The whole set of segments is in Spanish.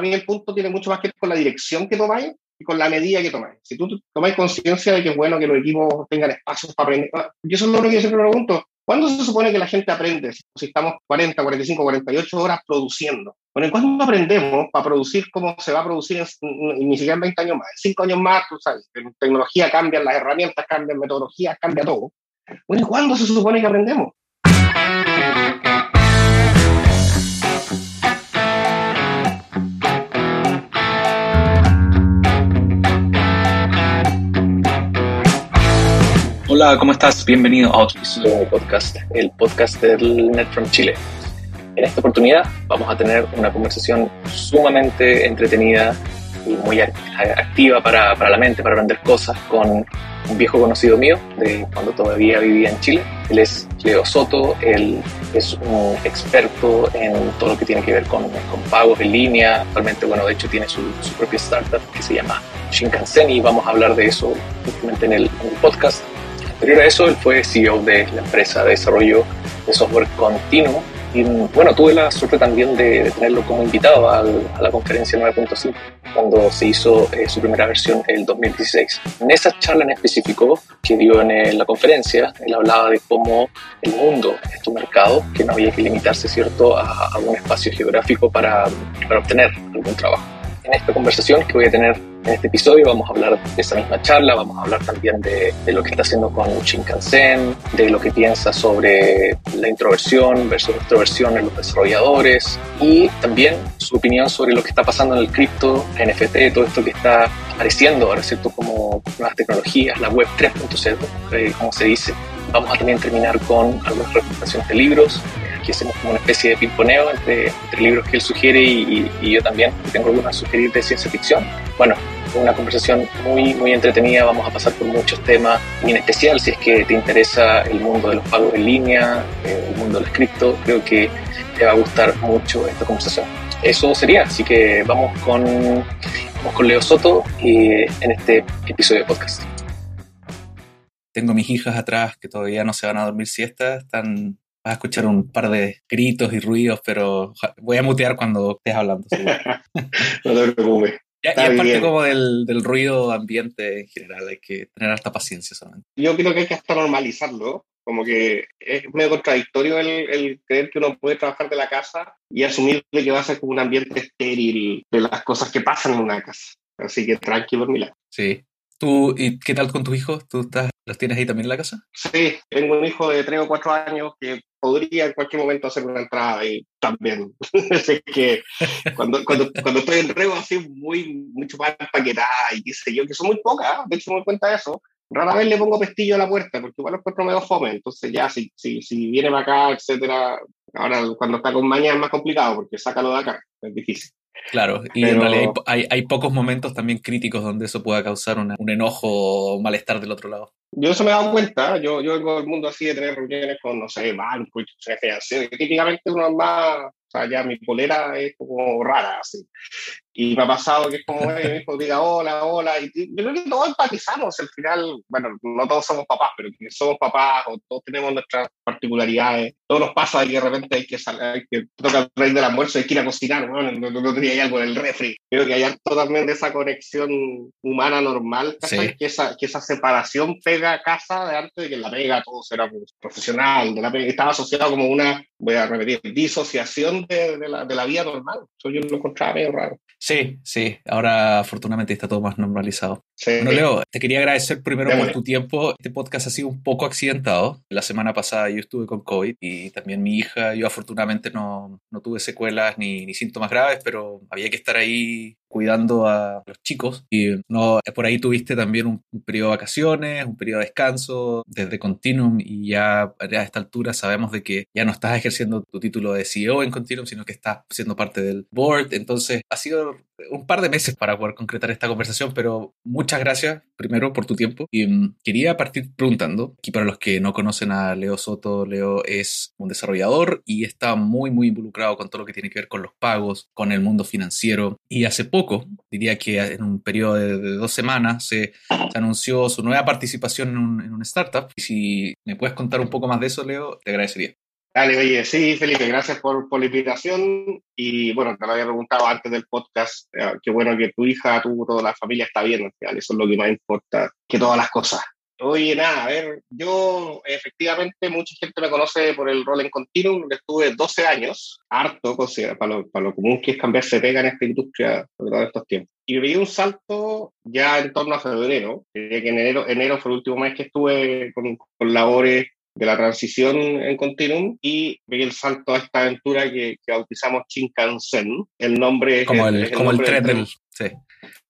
mí el punto tiene mucho más que ver con la dirección que tomáis y con la medida que tomáis. Si tú tomáis conciencia de que es bueno que los equipos tengan espacios para aprender, ah, yo eso es lo que yo siempre pregunto, ¿cuándo se supone que la gente aprende? Si estamos 40, 45, 48 horas produciendo. Bueno, ¿cuándo aprendemos para producir como se va a producir en, ni siquiera en 20 años más? En 5 años más, tú sabes, en tecnología cambian las herramientas, cambian metodologías, cambia todo. Bueno, ¿cuándo se supone que aprendemos? Hola, ¿cómo estás? Bienvenido a otro episodio de podcast, el podcast del Net from Chile. En esta oportunidad vamos a tener una conversación sumamente entretenida y muy activa para, para la mente, para aprender cosas con un viejo conocido mío de cuando todavía vivía en Chile. Él es Leo Soto, él es un experto en todo lo que tiene que ver con, con pagos en línea. Actualmente, bueno, de hecho tiene su, su propia startup que se llama Shinkansen y vamos a hablar de eso justamente en el, en el podcast. Anterior a eso, él fue CEO de la empresa de desarrollo de software continuo. Y bueno, tuve la suerte también de, tenerlo como invitado a la conferencia 9.5, cuando se hizo eh, su primera versión en el 2016. En esa charla en específico que dio en la conferencia, él hablaba de cómo el mundo es tu mercado, que no había que limitarse, ¿cierto?, a, a un espacio geográfico para, para obtener algún trabajo. En esta conversación que voy a tener en este episodio vamos a hablar de esa misma charla, vamos a hablar también de, de lo que está haciendo con Shinkansen, de lo que piensa sobre la introversión versus extroversión en los desarrolladores y también su opinión sobre lo que está pasando en el cripto, NFT, todo esto que está apareciendo ahora, ¿cierto? Como nuevas tecnologías, la web 3.0, eh, como se dice. Vamos a también terminar con algunas recomendaciones de libros, aquí hacemos como una especie de pimponeo entre, entre libros que él sugiere y, y, y yo también, que tengo algunas a sugerir de ciencia ficción. Bueno, una conversación muy, muy entretenida. Vamos a pasar por muchos temas, y en especial si es que te interesa el mundo de los pagos en línea, eh, el mundo del cripto, creo que te va a gustar mucho esta conversación. Eso sería, así que vamos con, vamos con Leo Soto y en este episodio de podcast. Tengo mis hijas atrás que todavía no se van a dormir siesta, están Vas a escuchar un par de gritos y ruidos, pero voy a mutear cuando estés hablando. no te preocupes. Ya, y es parte como del, del, ruido ambiente en general, hay que tener harta paciencia solamente. Yo creo que hay que hasta normalizarlo, como que es medio contradictorio el, el, creer que uno puede trabajar de la casa y asumir que va a ser como un ambiente estéril de las cosas que pasan en una casa. Así que tranquilo, Milán. Sí. ¿Tú, y qué tal con tus hijos? ¿Tú estás, los tienes ahí también en la casa? Sí, tengo un hijo de 3 o 4 años que podría en cualquier momento hacer una entrada y también. Así que cuando, cuando, cuando estoy en rego así muy, mucho más empaquetada y qué sé yo, que son muy pocas, de hecho me doy cuenta de eso, rara vez le pongo pestillo a la puerta porque igual los encuentro medio fome, entonces ya si, si, si viene para acá, etcétera, ahora cuando está con mañana es más complicado porque sácalo de acá, es difícil. Claro, y Pero... en realidad hay, hay, hay, pocos momentos también críticos donde eso pueda causar una, un enojo o malestar del otro lado. Yo eso me he dado cuenta, yo, yo vengo del mundo así de tener reuniones con, no sé, bancos, financieros, típicamente uno es más, o sea, ya mi polera es como rara, así. Y me ha pasado que es como, eh, mi hijo diga hola, hola, y yo creo que todos empatizamos, al final, bueno, no todos somos papás, pero que somos papás o todos tenemos nuestras particularidades, todos nos pasa que de repente hay que salir, hay que tocar el rey del almuerzo, hay que ir a cocinar, bueno, no, no, no tenía algo en el refri. Creo que hay totalmente esa conexión humana normal, sí. que, esa, que esa separación pega casa de antes de que la pega todo será profesional, de la pega, estaba asociado como una, voy a repetir, disociación de, de, la, de la vida normal. Eso yo lo encontraba medio raro. Sí, sí, ahora afortunadamente está todo más normalizado. Sí. Bueno, Leo, te quería agradecer primero por tu tiempo. Este podcast ha sido un poco accidentado. La semana pasada yo estuve con COVID y también mi hija, yo afortunadamente no, no tuve secuelas ni, ni síntomas graves, pero había que estar ahí cuidando a los chicos y no por ahí tuviste también un, un, periodo de vacaciones, un periodo de descanso desde Continuum y ya a esta altura sabemos de que ya no estás ejerciendo tu título de CEO en Continuum, sino que estás siendo parte del board, entonces ha sido un par de meses para poder concretar esta conversación, pero muchas gracias primero por tu tiempo y um, quería partir preguntando, aquí para los que no conocen a Leo Soto, Leo es un desarrollador y está muy muy involucrado con todo lo que tiene que ver con los pagos, con el mundo financiero y hace poco diría que en un periodo de, de dos semanas, se, se, anunció su nueva participación en un, en startup. Y si me puedes contar un poco más de eso, Leo, te agradecería. Dale, oye, sí, Felipe, gracias por, por la invitación. Y bueno, te lo había preguntado antes del podcast. Eh, qué bueno que tu hija, tú, toda la familia está bien. Eso es lo que más importa que todas las cosas. Oye, nada, a ver, yo efectivamente mucha gente me conoce por el rol en Continuum, estuve 12 años, harto, para lo, para lo común que es cambiarse de pega en esta industria sobre todo estos tiempos. Y vi un salto ya en torno a febrero, que en enero, enero fue el último mes que estuve con, con labores de la transición en Continuum y vi el salto a esta aventura que, que bautizamos Shinkansen. El nombre como el, el, como el tren, del, sí.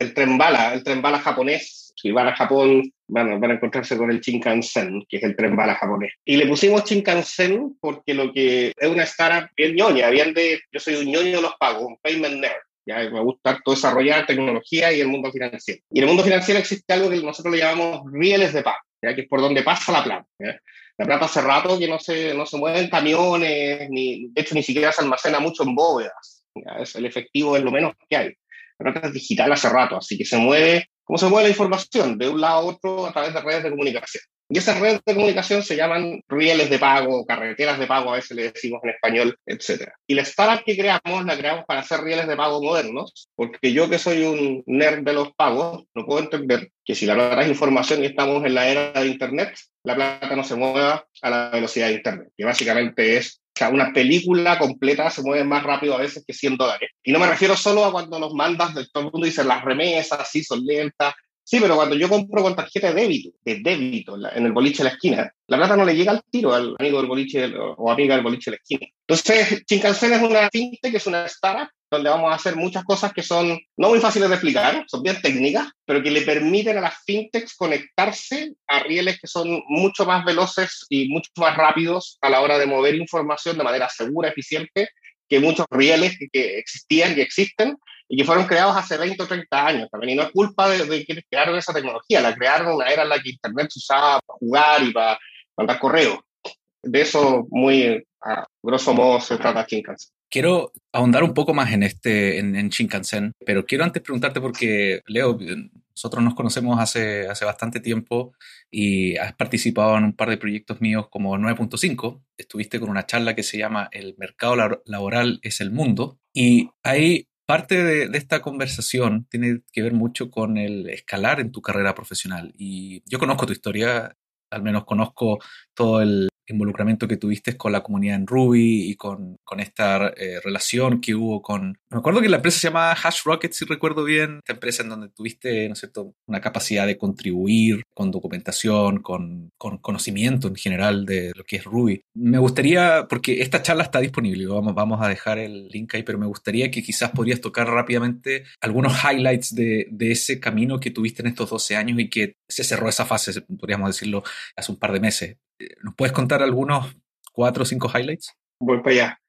el tren bala, el tren bala japonés si van a Japón, van, van a encontrarse con el Shinkansen, que es el tren bala japonés. Y le pusimos Shinkansen porque lo que es una startup bien ñoña, bien de, yo soy un ñoño de los pagos, un payment nerd. Ya, me gusta todo desarrollar tecnología y el mundo financiero. Y en el mundo financiero existe algo que nosotros le llamamos rieles de pago, ¿ya? que es por donde pasa la plata. ¿ya? La plata hace rato que no se, no se mueve en camiones, ni, de hecho ni siquiera se almacena mucho en bóvedas. ¿ya? Es, el efectivo es lo menos que hay. La plata es digital hace rato, así que se mueve cómo se mueve la información de un lado a otro a través de redes de comunicación. Y esas redes de comunicación se llaman rieles de pago, carreteras de pago, a veces le decimos en español, etc. Y la startup que creamos, la creamos para hacer rieles de pago modernos, porque yo que soy un nerd de los pagos, no puedo entender que si la plata es información y estamos en la era de Internet, la plata no se mueva a la velocidad de Internet, que básicamente es o sea, una película completa se mueve más rápido a veces que 100 dólares. Y no me refiero solo a cuando los mandas, de todo el mundo dice las remesas, sí, son lentas. Sí, pero cuando yo compro con tarjeta de débito, de débito en el boliche de la esquina, la plata no le llega al tiro al amigo del boliche o amiga del boliche de la esquina. Entonces, Shinkansen es una fintech, es una startup donde vamos a hacer muchas cosas que son no muy fáciles de explicar, son bien técnicas, pero que le permiten a las fintechs conectarse a rieles que son mucho más veloces y mucho más rápidos a la hora de mover información de manera segura, eficiente, que muchos rieles que, existían y existen y que fueron creados hace 20 o 30 años también. Y no es culpa de, de quienes crearon esa tecnología, la crearon una era en la que Internet se usaba para jugar y para mandar correos. De eso, muy a grosso modo, se trata Shinkansen. Quiero ahondar un poco más en este, en, en, Shinkansen, pero quiero antes preguntarte porque, Leo, nosotros nos conocemos hace, hace bastante tiempo y has participado en un par de proyectos míos como 9.5. Estuviste con una charla que se llama El mercado laboral es el mundo y ahí parte de, de, esta conversación tiene que ver mucho con el escalar en tu carrera profesional. Y yo conozco tu historia, al menos conozco todo el, involucramiento que tuviste con la comunidad en Ruby y con, con esta eh, relación que hubo con... Me acuerdo que la empresa se llamaba Hash Rocket, si recuerdo bien, esta empresa en donde tuviste, ¿no es cierto?, una capacidad de contribuir con documentación, con, con conocimiento en general de lo que es Ruby. Me gustaría, porque esta charla está disponible, vamos, vamos a dejar el link ahí, pero me gustaría que quizás podrías tocar rápidamente algunos highlights de, de ese camino que tuviste en estos 12 años y que se cerró esa fase, podríamos decirlo, hace un par de meses. ¿Nos puedes contar algunos cuatro o cinco highlights? Voy para allá.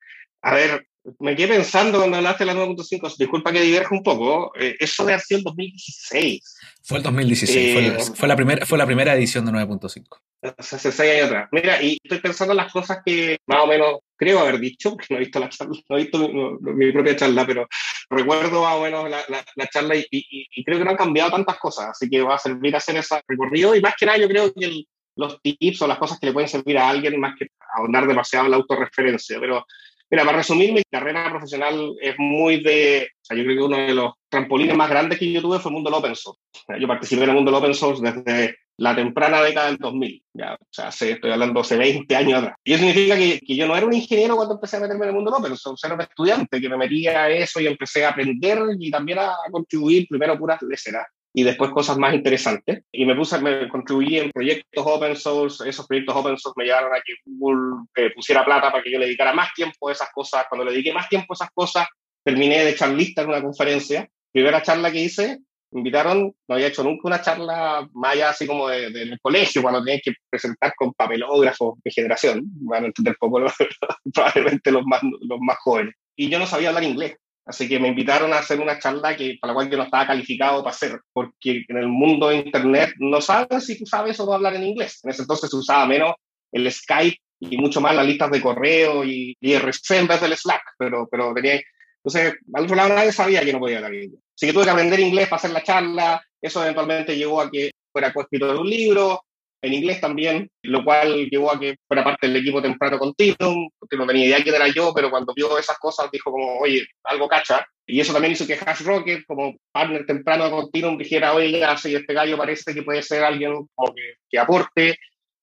A ver, me quedé pensando cuando hablaste de la 9.5, disculpa que diverja un poco, eh, eso de hacer el 2016. Fue el 2016, eh, fue, fue, la primera, fue la primera edición de 9.5. Hace seis años atrás. Mira, y estoy pensando en las cosas que más o menos creo haber dicho, porque no he visto la charla, no he visto mi, mi propia charla, pero recuerdo más o menos la, la, la charla y, y, y, creo que no han cambiado tantas cosas, así que va a servir a hacer ese recorrido y más que nada yo creo que el, los tips o las cosas que le pueden servir a alguien más que ahondar demasiado en la autorreferencia. Pero, mira, para resumir, mi carrera profesional es muy de. O sea, yo creo que uno de los trampolines más grandes que yo tuve fue el mundo del open source. Yo participé en el mundo del open source desde la temprana década del 2000. Ya, o sea, hace, estoy hablando hace 20 años atrás. Y eso significa que, que, yo no era un ingeniero cuando empecé a meterme en el mundo del open source, era un estudiante que me metía a eso y empecé a aprender y también a, contribuir primero puras leceras y después cosas más interesantes. Y me puse, me contribuí en proyectos open source, esos proyectos open source me llevaron a que Google eh, pusiera plata para que yo le dedicara más tiempo a esas cosas. Cuando le dediqué más tiempo a esas cosas, terminé de echar lista en una conferencia. Primera charla que hice, me invitaron, no había hecho nunca una charla más allá así como del de, de colegio, cuando tenías que presentar con papelógrafos de generación, van a entender poco probablemente los más, los más jóvenes. Y yo no sabía hablar inglés. Así que me invitaron a hacer una charla que, para la cual yo no estaba calificado para hacer, porque en el mundo de Internet no sabes si tú sabes o no hablar en inglés. En ese entonces se usaba menos el Skype y mucho más las listas de correo y, y en vez del Slack, pero, pero tenía... Entonces, al otro lado nadie sabía que no podía hablar inglés. Así que tuve que aprender inglés para hacer la charla, eso eventualmente llegó a que fuera coescritor de un libro, en inglés también, lo cual llevó a que fuera parte del equipo temprano continuo, porque no tenía idea quién era yo, pero cuando vio esas cosas dijo como, oye, algo cacha. Y eso también hizo que Hash Rocket, como partner temprano de Continuum, dijera, oye, ya, si este gallo parece que puede ser alguien que, que aporte.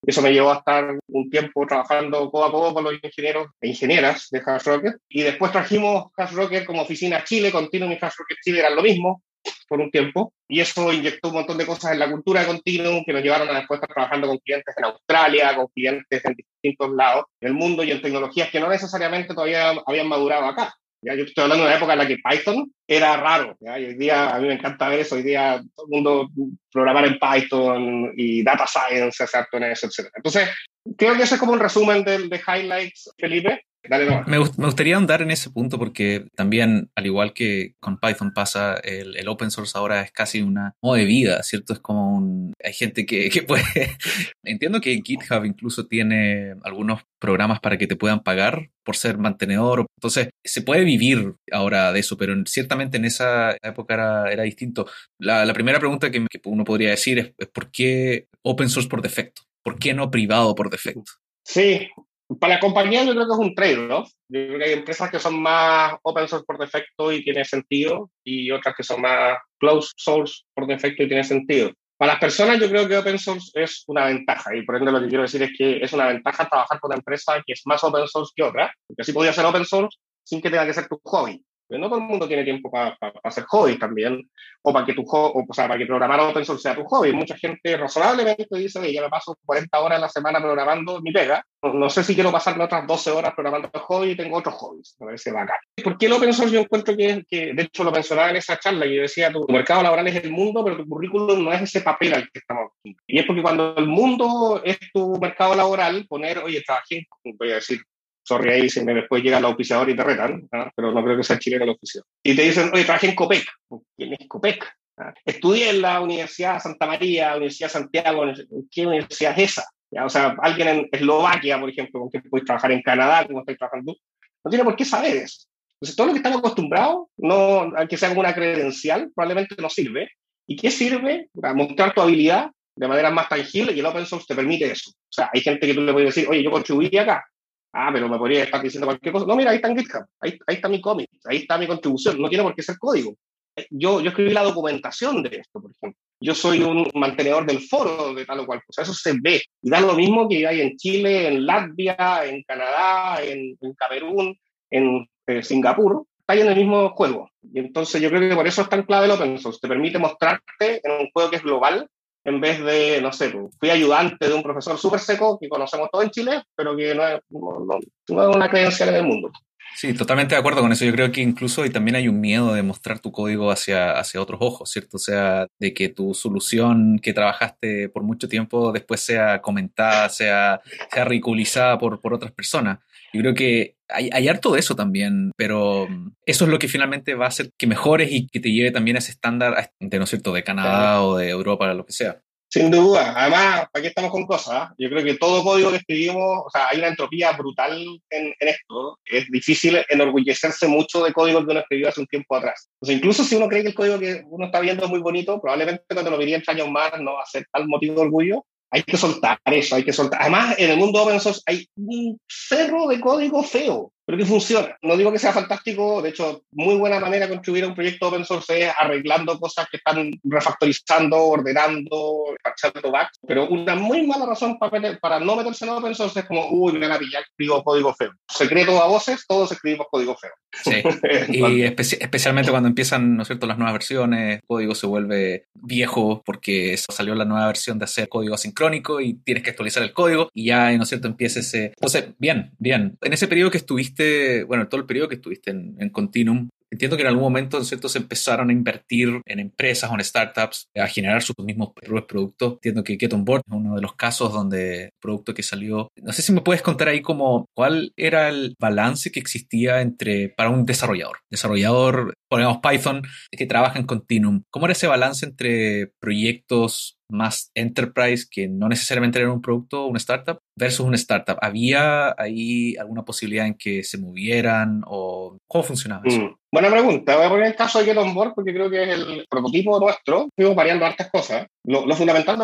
Eso me llevó a estar un tiempo trabajando codo a codo con los ingenieros e ingenieras de Hash Rocket. Y después trajimos Hash Rocket como oficina Chile, Continuum y Hash Rocket Chile eran lo mismo por un tiempo. Y eso inyectó un montón de cosas en la cultura de Continuum que nos llevaron a después estar trabajando con clientes en Australia, con clientes en distintos lados del mundo y en tecnologías que no necesariamente todavía habían madurado acá. ¿ya? Yo estoy hablando de una época en la que Python era raro. ¿ya? Y hoy día, a mí me encanta ver eso, hoy día todo el mundo programar en Python y data science, etc. Entonces, creo que ese es como un resumen de, de highlights, Felipe. Me, gustaría andar en ese punto porque también, al igual que con Python pasa, el, open source ahora es casi una modo de vida, ¿cierto? Es como un... Hay gente que, que puede... Entiendo que GitHub incluso tiene algunos programas para que te puedan pagar por ser mantenedor. Entonces, se puede vivir ahora de eso, pero ciertamente en esa época era, era distinto. La, la, primera pregunta que, que, uno podría decir es, es ¿por qué open source por defecto? ¿Por qué no privado por defecto? Sí, para la compañía yo creo que es un trade-off. Yo creo que hay empresas que son más open source por defecto y tiene sentido, y otras que son más closed source por defecto y tiene sentido. Para las personas yo creo que open source es una ventaja, y por ende lo que quiero decir es que es una ventaja trabajar con una empresa que es más open source que otra, porque así podría ser open source sin que tenga que ser tu hobby. Pero no todo el mundo tiene tiempo para hacer hobbies también, o para que tu o, o sea, para que programar open source sea tu hobby. Mucha gente razonablemente dice, oye, ya me paso 40 horas a la semana programando mi pega, no, sé si quiero pasarme otras 12 horas programando el hobby y tengo otros hobbies, me parece bacán. ¿Por qué el open source yo encuentro que, que, de hecho lo mencionaba en esa charla, y yo decía, tu mercado laboral es el mundo, pero tu currículum no es ese papel al que estamos aquí. Y es porque cuando el mundo es tu mercado laboral, poner, oye, trabajé, voy a decir, sorry ahí si me después llega el auspiciador y te retan, pero no creo que sea chileno el oficial. Y te dicen, oye, trabajé en COPEC. ¿Quién es COPEC? Estudié en la Universidad Santa María, Universidad Santiago, ¿qué universidad es esa? O sea, alguien en Eslovaquia, por ejemplo, con quien puedes trabajar en Canadá, como estás trabajando tú, no tiene por qué saber eso. Entonces, todo lo que estamos acostumbrados, no, aunque sea como una credencial, probablemente no sirve. ¿Y qué sirve? Para mostrar tu habilidad de manera más tangible y el open source te permite eso. O sea, hay gente que tú le puedes decir, oye, yo contribuí acá, Ah, pero me podría estar diciendo cualquier cosa. No, mira, ahí está en GitHub, ahí, ahí está mi cómic, ahí está mi contribución, no tiene por qué ser código. Eh, yo, yo escribí la documentación de esto, por ejemplo. Yo soy un mantenedor del foro de tal o cual cosa. Eso se ve. Y da lo mismo que hay en Chile, en Latvia, en Canadá, en, en Camerún, en eh, Singapur. Está ahí en el mismo juego. Y entonces yo creo que por eso es tan clave el open source. Te permite mostrarte en un juego que es global en vez de, no sé, pues, fui ayudante de un profesor súper seco que conocemos todo en Chile, pero que no es, no, no es una credencial en el mundo. Sí, totalmente de acuerdo con eso. Yo creo que incluso y también hay un miedo de mostrar tu código hacia, hacia otros ojos, ¿cierto? O sea, de que tu solución que trabajaste por mucho tiempo después sea comentada, sea, sea ridiculizada por, por otras personas. Yo creo que hay, hay, harto de eso también, pero eso es lo que finalmente va a hacer que mejores y que te lleve también a ese estándar, de, ¿no es cierto?, de Canadá o de Europa, lo que sea. Sin duda. Además, ¿para qué estamos con cosas? Yo creo que todo código que escribimos, o sea, hay una entropía brutal en, en, esto. Es difícil enorgullecerse mucho de código que uno escribió hace un tiempo atrás. O sea, incluso si uno cree que el código que uno está viendo es muy bonito, probablemente cuando lo vería en años más no va a ser tal motivo de orgullo. Hay que soltar eso, hay que soltar. Además, en el mundo open source hay un cerro de código feo pero que funciona. No digo que sea fantástico, de hecho, muy buena manera de contribuir a un proyecto open source es arreglando cosas que están refactorizando, ordenando, parchando bugs, pero una muy mala razón para, para no meterse en open source es como, uy, me van a pillar, escribo código feo. Secreto a voces, todos escribimos código feo. Sí, y especialmente cuando empiezan, ¿no es cierto?, las nuevas versiones, el código se vuelve viejo porque salió la nueva versión de hacer código asincrónico y tienes que actualizar el código y ya, ¿no es cierto?, empieza ese... Entonces, bien, bien. En ese periodo que estuviste bueno, todo el periodo que estuviste en, Continuum, entiendo que en algún momento, ¿cierto? Se empezaron a invertir en empresas o en startups, a generar sus mismos productos. Entiendo que Get On Board es uno de los casos donde el producto que salió. No sé si me puedes contar ahí como cuál era el balance que existía entre, para un desarrollador. Desarrollador, ponemos Python, que trabaja en Continuum. ¿Cómo era ese balance entre proyectos más enterprise que no necesariamente era un producto, una startup, versus una startup. ¿Había ahí alguna posibilidad en que se movieran o cómo funcionaba eso? Mm, buena pregunta. Voy a poner el caso de Get On Board porque creo que es el prototipo nuestro. Fuimos variando hartas cosas. Lo, fundamental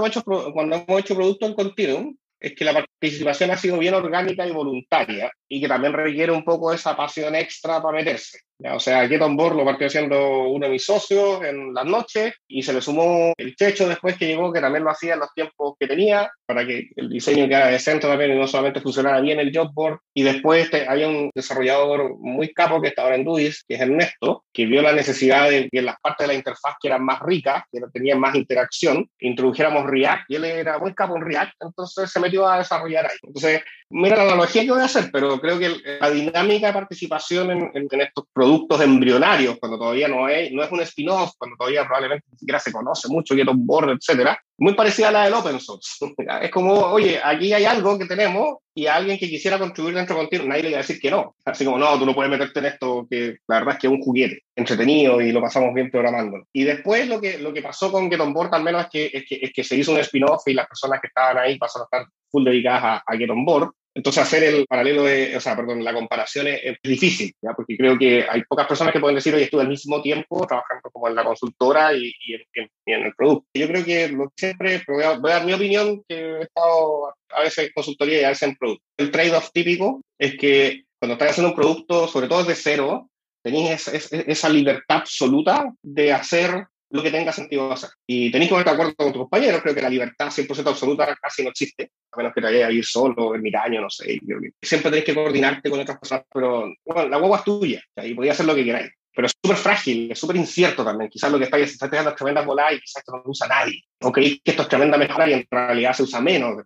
cuando hemos hecho producto en Continuum es que la participación ha sido bien orgánica y voluntaria y que también requiere un poco esa pasión extra para meterse. O sea, Get On Board lo partió haciendo uno de mis socios en las noches y se le sumó el Checho después que llegó, que también lo hacía en los tiempos que tenía, para que el diseño quedara decente también y no solamente funcionara bien el job board. Y después había un desarrollador muy capo que está ahora en Duis, que es Ernesto, que vio la necesidad de que las partes de la interfaz que eran más ricas, que tenían más interacción, introdujéramos React y él era muy capo en React, entonces se metió a desarrollar ahí. Entonces, mira la analogía que voy a hacer, pero creo que la dinámica de participación en, en estos productos embrionarios, cuando todavía no, hay, no es un spin-off, cuando todavía probablemente ni siquiera se conoce mucho, Get on board, etcétera, muy parecida a la del open source. es como, oye, aquí hay algo que tenemos y a alguien que quisiera contribuir dentro contigo, nadie le va a decir que no. Así como, no, tú no puedes meterte en esto, que la verdad es que es un juguete entretenido y lo pasamos bien programando. Y después lo que, lo que pasó con Get On Board al menos es que, es que, es que se hizo un spin-off y las personas que estaban ahí pasaron a estar full dedicadas a, a Get On Board. Entonces hacer el paralelo, de, o sea, perdón, la comparación es, difícil, ¿ya? porque creo que hay pocas personas que pueden decir, oye, estuve al mismo tiempo trabajando como en la consultora y, y, en, el producto. Yo creo que lo siempre, voy a, dar mi opinión, que he estado a veces en consultoría y a veces en producto. El trade-off típico es que cuando estás haciendo un producto, sobre todo desde cero, tenéis esa libertad absoluta de hacer lo que tenga sentido hacer. Y tenéis que estar de acuerdo con tus compañeros, creo que la libertad 100% absoluta casi no existe, a menos que te vayas a ir solo, en miraño, no sé. Siempre tenéis que coordinarte con otras personas, pero bueno, la hueva es tuya, y podéis hacer lo que queráis. Pero es súper frágil, es súper incierto también. Quizás lo que estáis, dejando es tremenda bola y quizás esto no lo usa nadie. O creéis que esto es tremenda mejora y en realidad se usa menos.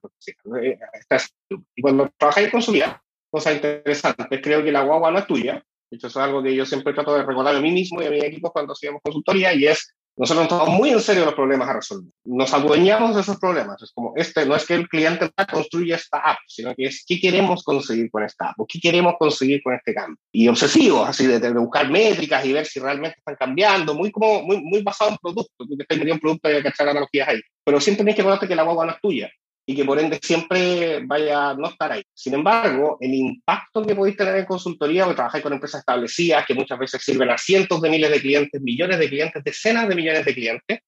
Y cuando trabajáis en consultoría, cosas interesantes, creo que la guagua no es tuya. De hecho, eso es algo que yo siempre trato de recordar a mí mismo y a mi equipo cuando hacemos consultoría y es nosotros nos tomamos muy en serio los problemas a resolver. Nos adueñamos de esos problemas. Es como, este, no es que el cliente construya esta app, sino que es qué queremos conseguir con esta app o qué queremos conseguir con este cambio. Y obsesivos, así de, buscar métricas y ver si realmente están cambiando, muy, como, muy, muy basado en producto. Tú que estás en producto y hay que echar analogías ahí. Pero siempre tienes que conocer que la guagua no es tuya y que por ende siempre vaya a no estar ahí. Sin embargo, el impacto que podéis tener en consultoría, o trabajáis con empresas establecidas que muchas veces sirven a cientos de miles de clientes, millones de clientes, decenas de millones de clientes,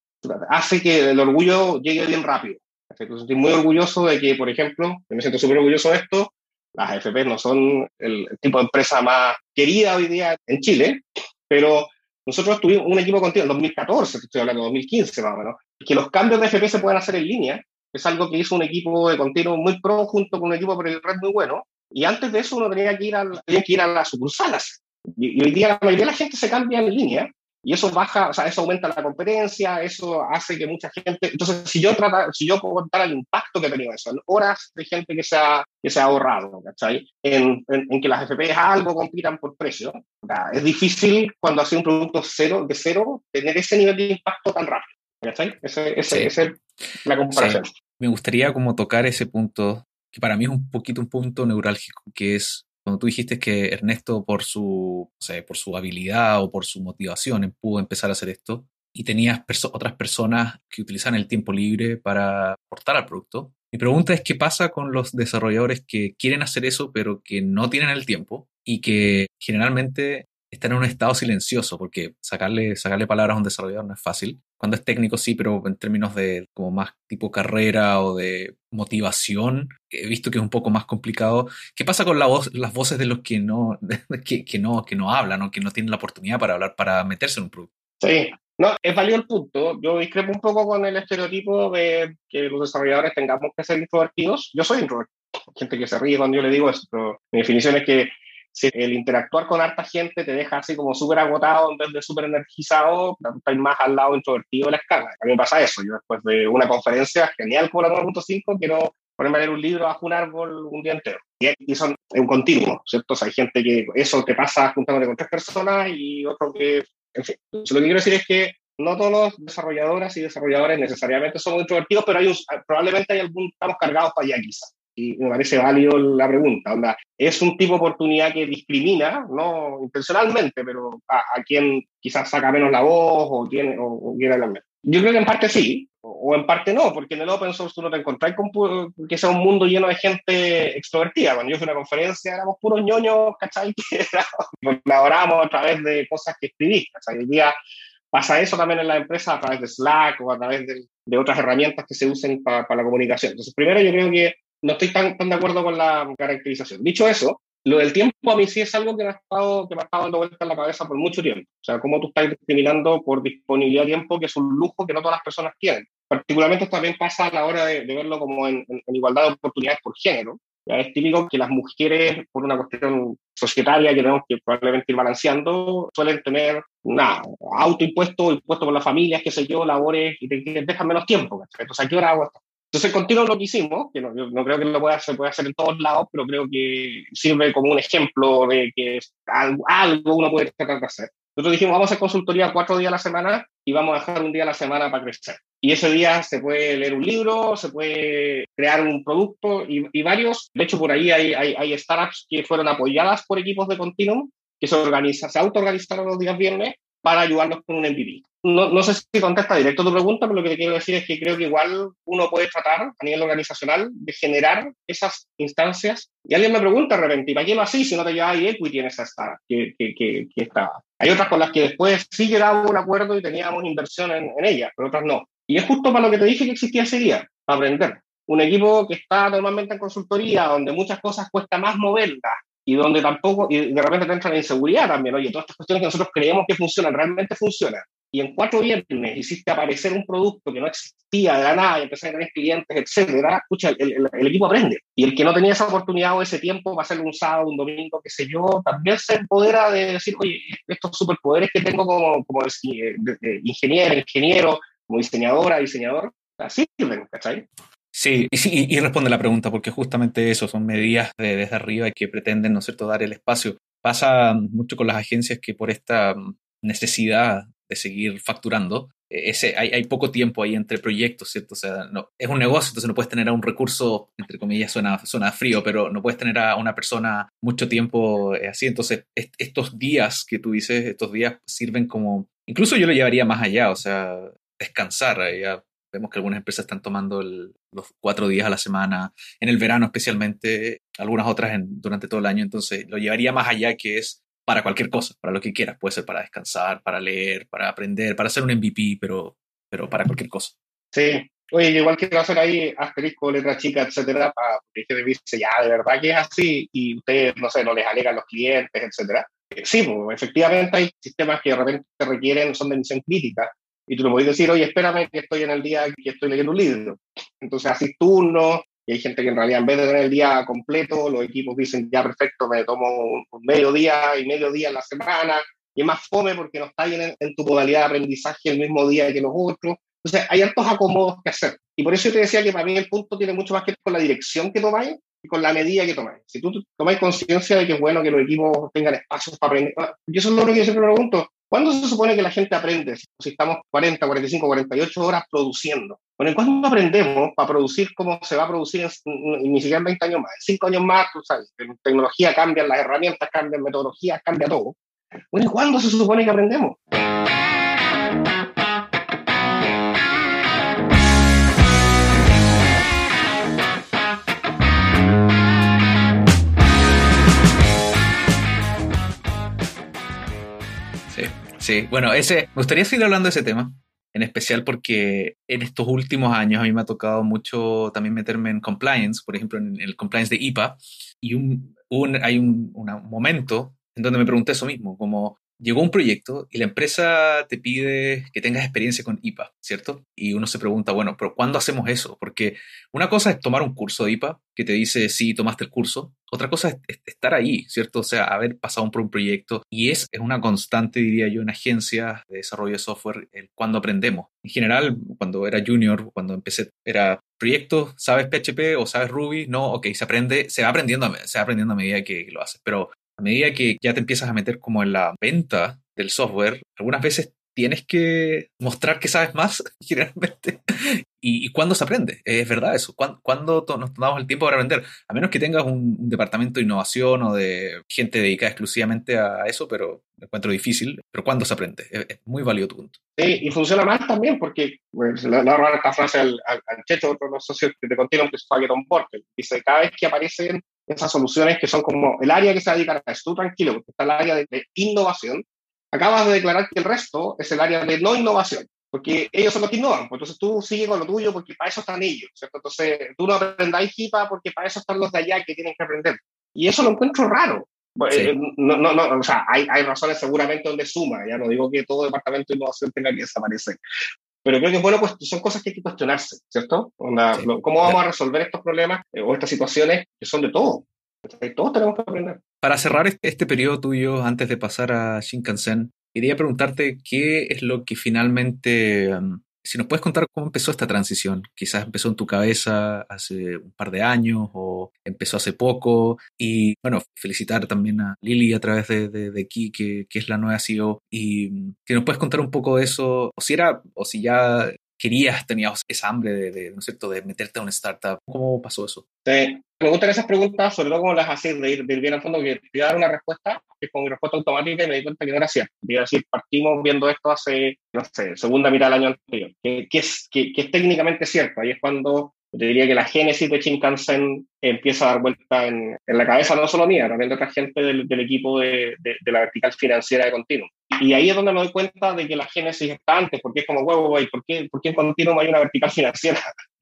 hace que el orgullo llegue bien rápido. Estoy muy orgulloso de que, por ejemplo, me siento súper orgulloso de esto, las AFP no son el tipo de empresa más querida hoy día en Chile, pero nosotros tuvimos un equipo contigo en 2014, estoy hablando de 2015 más o menos, que los cambios de AFP se pueden hacer en línea es algo que hizo un equipo de continuo muy pro junto con un equipo por el red muy bueno. Y antes de eso uno tenía que ir a, tenía que ir a las sucursales. Y, hoy día la mayoría de la gente se cambia en línea y eso baja, o sea, eso aumenta la competencia, eso hace que mucha gente... Entonces, si yo, trata, si yo puedo contar el impacto que ha tenido eso, en horas de gente que se ha, que se ha ahorrado, ¿cachai? En, en, que las FPs algo compitan por precio, es difícil cuando hace un producto cero, de cero tener ese nivel de impacto tan rápido. ¿Cachai? Ese, ese, es la comparación. Me gustaría como tocar ese punto, que para mí es un poquito un punto neurálgico, que es cuando tú dijiste que Ernesto por su, por su habilidad o por su motivación pudo empezar a hacer esto, y tenías otras personas que utilizan el tiempo libre para aportar al producto. Mi pregunta es qué pasa con los desarrolladores que quieren hacer eso pero que no tienen el tiempo y que generalmente están en un estado silencioso, porque sacarle, sacarle palabras a un desarrollador no es fácil. Cuando es técnico sí, pero en términos de como más tipo carrera o de motivación, he visto que es un poco más complicado. ¿Qué pasa con la voz, las voces de los que no, que, que, no, que no hablan o que no tienen la oportunidad para hablar, para meterse en un producto? Sí, no, es válido el punto. Yo discrepo un poco con el estereotipo de que los desarrolladores tengamos que ser introvertidos. Yo soy introvertido. Gente que se ríe cuando yo le digo pero mi definición es que si el interactuar con harta gente te deja así como súper agotado en vez de súper energizado, estás más al lado introvertido de la escala. A mí me pasa eso. Yo después de una conferencia genial como la 9.5 quiero ponerme a leer un libro bajo un árbol un día entero. Y, son un continuo, ¿cierto? O sea, hay gente que eso te pasa juntándote con tres personas y otro que, en fin. lo que quiero decir es que no todos los desarrolladoras y desarrolladores necesariamente son introvertidos, pero hay probablemente hay algún, estamos cargados para allá quizás y me parece válido la pregunta. Onda, es un tipo de oportunidad que discrimina, no intencionalmente, pero a, quien quizás saca menos la voz o, tiene, o, quiere hablar menos. Yo creo que en parte sí, o en parte no, porque en el open source tú no te encontrás con que sea un mundo lleno de gente extrovertida. Cuando yo fui a una conferencia éramos puros ñoños, ¿cachai? Que colaborábamos a través de cosas que escribí, ¿cachai? Hoy día pasa eso también en la empresa a través de Slack o a través de, de otras herramientas que se usen para la comunicación. Entonces, primero yo creo que no estoy tan, tan de acuerdo con la caracterización. Dicho eso, lo del tiempo a mí sí es algo que me, ha estado, que me ha estado dando vuelta en la cabeza por mucho tiempo. O sea, cómo tú estás discriminando por disponibilidad de tiempo, que es un lujo que no todas las personas tienen. Particularmente también pasa a la hora de, verlo como en, igualdad de oportunidades por género. Ya es típico que las mujeres, por una cuestión societaria que tenemos que probablemente ir balanceando, suelen tener nada, auto impuesto, por las familias, qué sé yo, labores, y te, dejan menos tiempo. Entonces, ¿a qué hora hago esto? Entonces, continuo lo que hicimos, que no, creo que lo pueda, se pueda hacer en todos lados, pero creo que sirve como un ejemplo de que algo, algo uno puede tratar de hacer. Nosotros dijimos, vamos a hacer consultoría cuatro días a la semana y vamos a dejar un día a la semana para crecer. Y ese día se puede leer un libro, se puede crear un producto y, varios. De hecho, por ahí hay, startups que fueron apoyadas por equipos de Continuum que se, organiza, se autoorganizaron los días viernes para ayudarnos con un MVP. No, no, sé si contesta directo tu pregunta, pero lo que te quiero decir es que creo que igual uno puede tratar a nivel organizacional de generar esas instancias. Y alguien me pregunta de repente, ¿y para qué lo así si no te llevas equity en esa startup que, que, que, que estaba? Hay otras con las que después sí llegamos un acuerdo y teníamos inversión en, en ellas, pero otras no. Y es justo para lo que te dije que existía ese día, para aprender. Un equipo que está normalmente en consultoría, donde muchas cosas cuesta más moverlas, y donde tampoco, y de repente te entra la inseguridad también, oye, todas estas cuestiones que nosotros creemos que funcionan, realmente funcionan. Y en cuatro viernes hiciste aparecer un producto que no existía de la nada y empezaste a tener clientes, etcétera, escucha, el, el, equipo aprende. Y el que no tenía esa oportunidad o ese tiempo para hacerlo un sábado, un domingo, qué sé yo, también se empodera de decir, oye, estos superpoderes que tengo como, como ingeniero, ingeniero, como diseñadora, diseñador, sirven, ¿cachai? Sí, y, y, responde la pregunta, porque justamente eso son medidas de, desde arriba que pretenden, ¿no es cierto?, dar el espacio. Pasa mucho con las agencias que por esta necesidad de seguir facturando, e, ese, hay, poco tiempo ahí entre proyectos, ¿cierto? O sea, es un negocio, entonces no puedes tener a un recurso, entre comillas, suena, suena frío, pero no puedes tener a una persona mucho tiempo eh, así. Entonces, estos días que tú dices, estos días sirven como, incluso yo lo llevaría más allá, o sea, descansar. Ya Vemos que algunas empresas están tomando los cuatro días a la semana, en el verano especialmente, algunas otras en, durante todo el año. Entonces, lo llevaría más allá que es para cualquier cosa, para lo que quieras. Puede ser para descansar, para leer, para aprender, para hacer un MVP, pero, pero para cualquier cosa. Sí. Oye, igual quiero hacer ahí asterisco, letra chica, etcétera, para que me dice, ya, de verdad que es así, y ustedes, no sé, no les alegan los clientes, etcétera. Sí, pues, efectivamente hay sistemas que de repente requieren, son de misión crítica, y tú le podés decir, oye, espérame que estoy en el día que estoy leyendo un libro. Entonces, así turno, y hay gente que en realidad en vez de tener el día completo, los equipos dicen, ya perfecto, me tomo un, medio día y medio día en la semana, y más fome porque no está en, en tu modalidad de aprendizaje el mismo día que los otros. Entonces, hay hartos acomodos que hacer. Y por eso yo te decía que para mí el punto tiene mucho más que ver con la dirección que tomáis y con la medida que tomáis. Si tú tomáis conciencia de que es bueno que los equipos tengan espacios para aprender, yo eso es lo que yo siempre pregunto, ¿Cuándo se supone que la gente aprende? Si estamos 40, 45, 48 horas produciendo. Bueno, ¿cuándo aprendemos para producir como se va a producir en, ni siquiera en 20 años más? En 5 años más, tú sabes, tecnología cambian, las herramientas cambian, metodologías, cambia todo. Bueno, ¿cuándo se supone que aprendemos? Sí, bueno, ese, me gustaría seguir hablando de ese tema, en especial porque en estos últimos años a mí me ha tocado mucho también meterme en compliance, por ejemplo, en el compliance de IPA, y hay un momento en donde me pregunté eso mismo, como llegó un proyecto y la empresa te pide que tengas experiencia con IPA, ¿cierto? Y uno se pregunta, bueno, pero ¿cuándo hacemos eso? Porque una cosa es tomar un curso de IPA que te dice, sí, tomaste el curso. Otra cosa es estar ahí, ¿cierto? O sea, haber pasado por un proyecto. Y es, es una constante, diría yo, en agencias de desarrollo de software, el cuando aprendemos. En general, cuando era junior, cuando empecé, era proyecto, ¿sabes PHP o sabes Ruby? No, ok, se aprende, se va aprendiendo, se va aprendiendo a medida que lo haces. Pero a medida que ya te empiezas a meter como en la venta del software, algunas veces tienes que mostrar que sabes más, generalmente. ¿Y, cuándo se aprende? Es verdad eso. ¿Cuándo, nos tomamos el tiempo para aprender? A menos que tengas un, departamento de innovación o de gente dedicada exclusivamente a eso, pero me encuentro difícil. Pero ¿cuándo se aprende? Es, muy válido tu punto. Sí, y funciona más también porque, le voy a robar esta frase al, al, Checho, otro de los socios de Continuum, que es Fageron Porter. Dice, cada vez que aparecen esas soluciones que son como el área que se dedica a esto, tranquilo, porque está el área de, innovación, acabas de declarar que el resto es el área de no innovación, porque ellos son los que innovan, pues entonces tú sigues con lo tuyo porque para eso están ellos, ¿cierto? Entonces tú no aprendáis HIPAA porque para eso están los de allá que tienen que aprender. Y eso lo encuentro raro. Eh, no, no, no, o sea, hay, hay razones seguramente donde suma, ya no digo que todo departamento de innovación tenga que desaparecer, pero creo que bueno, pues son cosas que hay que cuestionarse, ¿cierto? ¿Cómo vamos a resolver estos problemas eh, o estas situaciones que son de todo? Todos tenemos que aprender. Para cerrar este, este, periodo tuyo, antes de pasar a Shinkansen, quería preguntarte qué es lo que finalmente um, si nos puedes contar cómo empezó esta transición, quizás empezó en tu cabeza hace un par de años o empezó hace poco. Y bueno, felicitar también a Lili a través de, de, que, es la nueva CEO. Y mm, si nos puedes contar un poco de eso, o si era, o si ya querías, tenías esa hambre de, ¿no es cierto?, de meterte a una startup. ¿Cómo pasó eso? Sí, me gustan esas preguntas, sobre todo como las haces, de ir, bien al fondo, que te iba a dar una respuesta, que con mi respuesta automática y me di cuenta que no era cierto. Te a decir, partimos viendo esto hace, no sé, segunda mitad del año anterior, que, que es, que, que, es técnicamente cierto. Ahí es cuando te diría que la génesis de Shinkansen empieza a dar vuelta en, en, la cabeza no solo mía, también de otra gente del, del equipo de, de, de, la vertical financiera de Continuum. Y ahí es donde me doy cuenta de que la génesis está antes, porque es como, huevo, güey, ¿por qué, ¿por qué en Continuum hay una vertical financiera?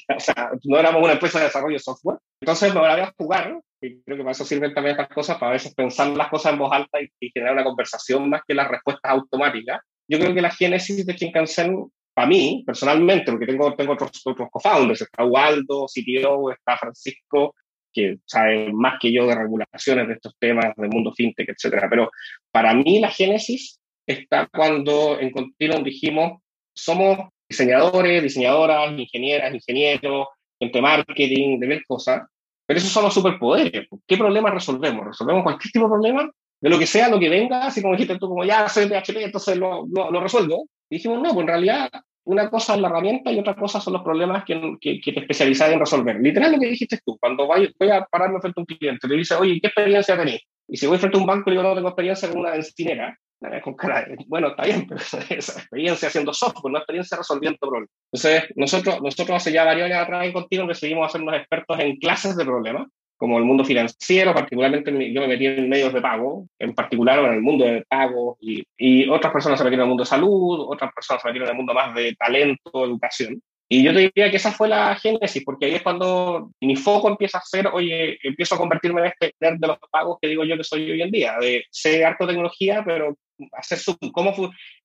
o sea, no éramos una empresa de desarrollo de software. Entonces me voy a jugar, y creo que para eso sirven también estas cosas, para a veces pensar las cosas en voz alta y, y generar una conversación más que las respuestas automáticas. Yo creo que la génesis de Shinkansen para mí, personalmente, porque tengo, tengo otros, otros co-founders, está Waldo, CTO, está Francisco, que sabe más que yo de regulaciones de estos temas, del mundo fintech, etcétera. Pero para mí la génesis está cuando en Continuum dijimos, somos diseñadores, diseñadoras, ingenieras, ingenieros, gente marketing, de mil cosas, pero esos son los superpoderes. ¿Qué problemas resolvemos? ¿Resolvemos cualquier tipo de problema? De lo que sea, lo que venga, así como dijiste tú, como ya soy PHP, entonces lo, lo, lo resuelvo. Y dijimos, no, pues en realidad una cosa es la herramienta y otra cosa son los problemas que, que, que te especializas en resolver. Literal lo que dijiste tú, cuando voy, voy a pararme frente a un cliente, le dice, oye, ¿qué experiencia tenés? Y si voy frente a un banco y digo, no tengo experiencia con una bencinera, con cara bueno, está bien, pero esa experiencia haciendo software, no experiencia resolviendo problemas. Entonces, nosotros, nosotros hace ya varios años atrás en Continuo decidimos hacernos expertos en clases de problemas como el mundo financiero, particularmente yo me metí en medios de pago, en particular en el mundo de pago, y, y otras personas se metieron en el mundo de salud, otras personas se metieron en el mundo más de talento, educación. Y yo te diría que esa fue la génesis, porque ahí es cuando mi foco empieza a ser, oye, empiezo a convertirme en este nerd de los pagos que digo yo que soy hoy en día, de ser harto tecnología, pero hacer su, cómo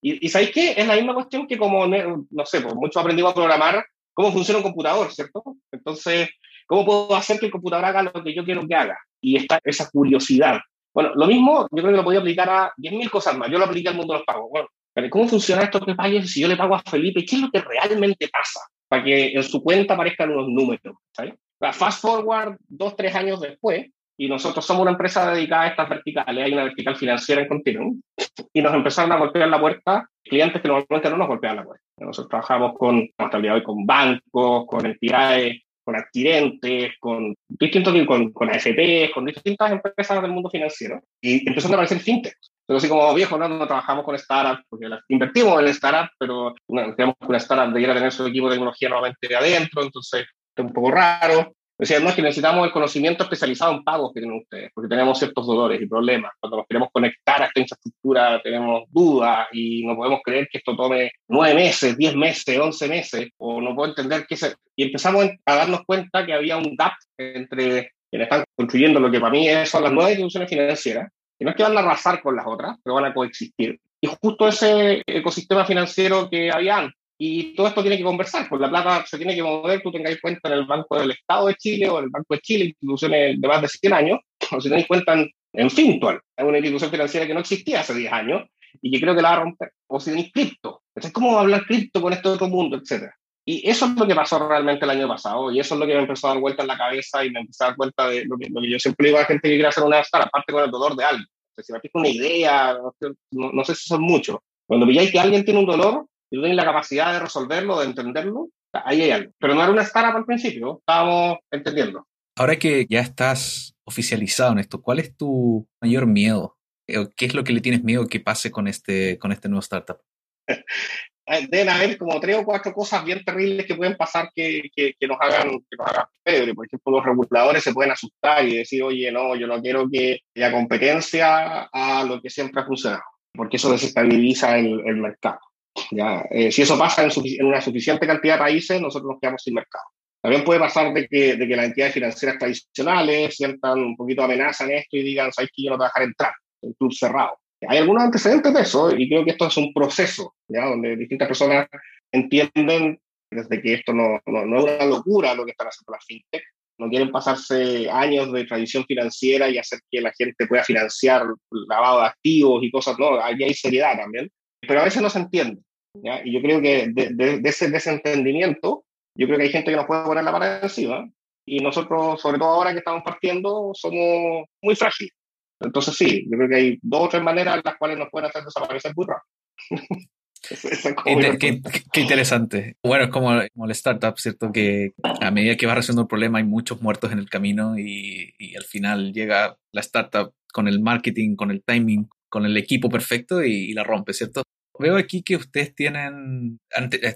y, y ¿sabéis qué? Es la misma cuestión que como, no sé, pues muchos aprendimos a programar cómo funciona un computador, ¿cierto? Entonces, ¿Cómo puedo hacer que el computador haga lo que yo quiero que haga? Y está esa curiosidad. Bueno, lo mismo yo creo que lo podía aplicar a 10.000 cosas más. Yo lo apliqué al mundo de los pagos. Bueno, ¿cómo funciona esto que pague si yo le pago a Felipe? ¿Qué es lo que realmente pasa? Para que en su cuenta aparezcan unos números. ¿sabes? Fast forward dos, tres años después, y nosotros somos una empresa dedicada a estas verticales, hay una vertical financiera en Continuum, y nos empezaron a golpear la puerta clientes que normalmente no nos golpean la puerta. Nosotros trabajamos con, hasta el día de hoy, con bancos, con entidades con adquirentes, con distintos con, con AFP, con distintas empresas del mundo financiero y empezaron a aparecer fintech. Pero así como viejo, ¿no? no trabajamos con startups, porque las, invertimos en startups, pero no, tenemos que una startup debiera tener su equipo de tecnología nuevamente de adentro, entonces es un poco raro. Decía, no, es que necesitamos el conocimiento especializado en pagos que tienen ustedes, porque tenemos ciertos dolores y problemas. Cuando nos queremos conectar a esta infraestructura tenemos dudas y no podemos creer que esto tome nueve meses, diez meses, once meses, o no puedo entender que se... Y empezamos a darnos cuenta que había un gap entre quienes están construyendo lo que para mí son las nuevas instituciones financieras, que no es que van a arrasar con las otras, pero van a coexistir. Y justo ese ecosistema financiero que había antes, y todo esto tiene que conversar, pues la plata se tiene que mover, tú tengáis cuenta en el Banco del Estado de Chile o en el Banco de Chile, instituciones de más de 100 años, o si tenéis cuenta en, en Fintual, es una institución financiera que no existía hace 10 años y que creo que la va a romper, o si tenéis cripto, entonces ¿cómo hablar cripto con este otro mundo, etcétera? Y eso es lo que pasó realmente el año pasado, y eso es lo que me empezó a dar vuelta en la cabeza y me empezó a dar cuenta de lo que, lo que yo siempre digo a la gente que quiere hacer una startup, aparte con el dolor de algo. O sea, si me pico una idea, no, no, sé si son muchos, Cuando veáis que alguien tiene un dolor y tú tienes la capacidad de resolverlo, de entenderlo, ahí hay algo. Pero no era una startup al principio, estábamos entendiendo. Ahora que ya estás oficializado en esto, ¿cuál es tu mayor miedo? ¿Qué es lo que le tienes miedo que pase con este, con este nuevo startup? Eh, deben haber como tres o cuatro cosas bien terribles que pueden pasar que, que, nos hagan que nos hagan pebre. Por ejemplo, los reguladores se pueden asustar y decir, oye, no, yo no quiero que haya competencia a lo que siempre ha funcionado, porque eso desestabiliza el, el mercado. ¿Ya? Eh, si eso pasa en, en, una suficiente cantidad de países, nosotros nos quedamos sin mercado. También puede pasar de que, de que las entidades financieras tradicionales sientan un poquito amenaza en esto y digan, sabes que yo no te voy a dejar entrar, un club cerrado. Hay algunos antecedentes de eso y creo que esto es un proceso, ¿ya? donde distintas personas entienden desde que esto no, no, es una locura lo que están haciendo las fintech, no quieren pasarse años de tradición financiera y hacer que la gente pueda financiar lavado de activos y cosas, no, ahí hay seriedad también, pero a veces no se entiende. ¿ya? Y yo creo que de, de, ese desentendimiento, yo creo que hay gente que nos puede poner la mano encima y nosotros, sobre todo ahora que estamos partiendo, somos muy frágiles. Entonces sí, yo creo que hay dos o tres maneras en las cuales nos pueden hacer desaparecer muy rápido. qué, qué, interesante. Bueno, es como, como el startup, ¿cierto? Que a medida que va resolviendo el problema hay muchos muertos en el camino y, y, al final llega la startup con el marketing, con el timing, con el equipo perfecto y, la rompe, ¿cierto? Veo aquí que ustedes tienen,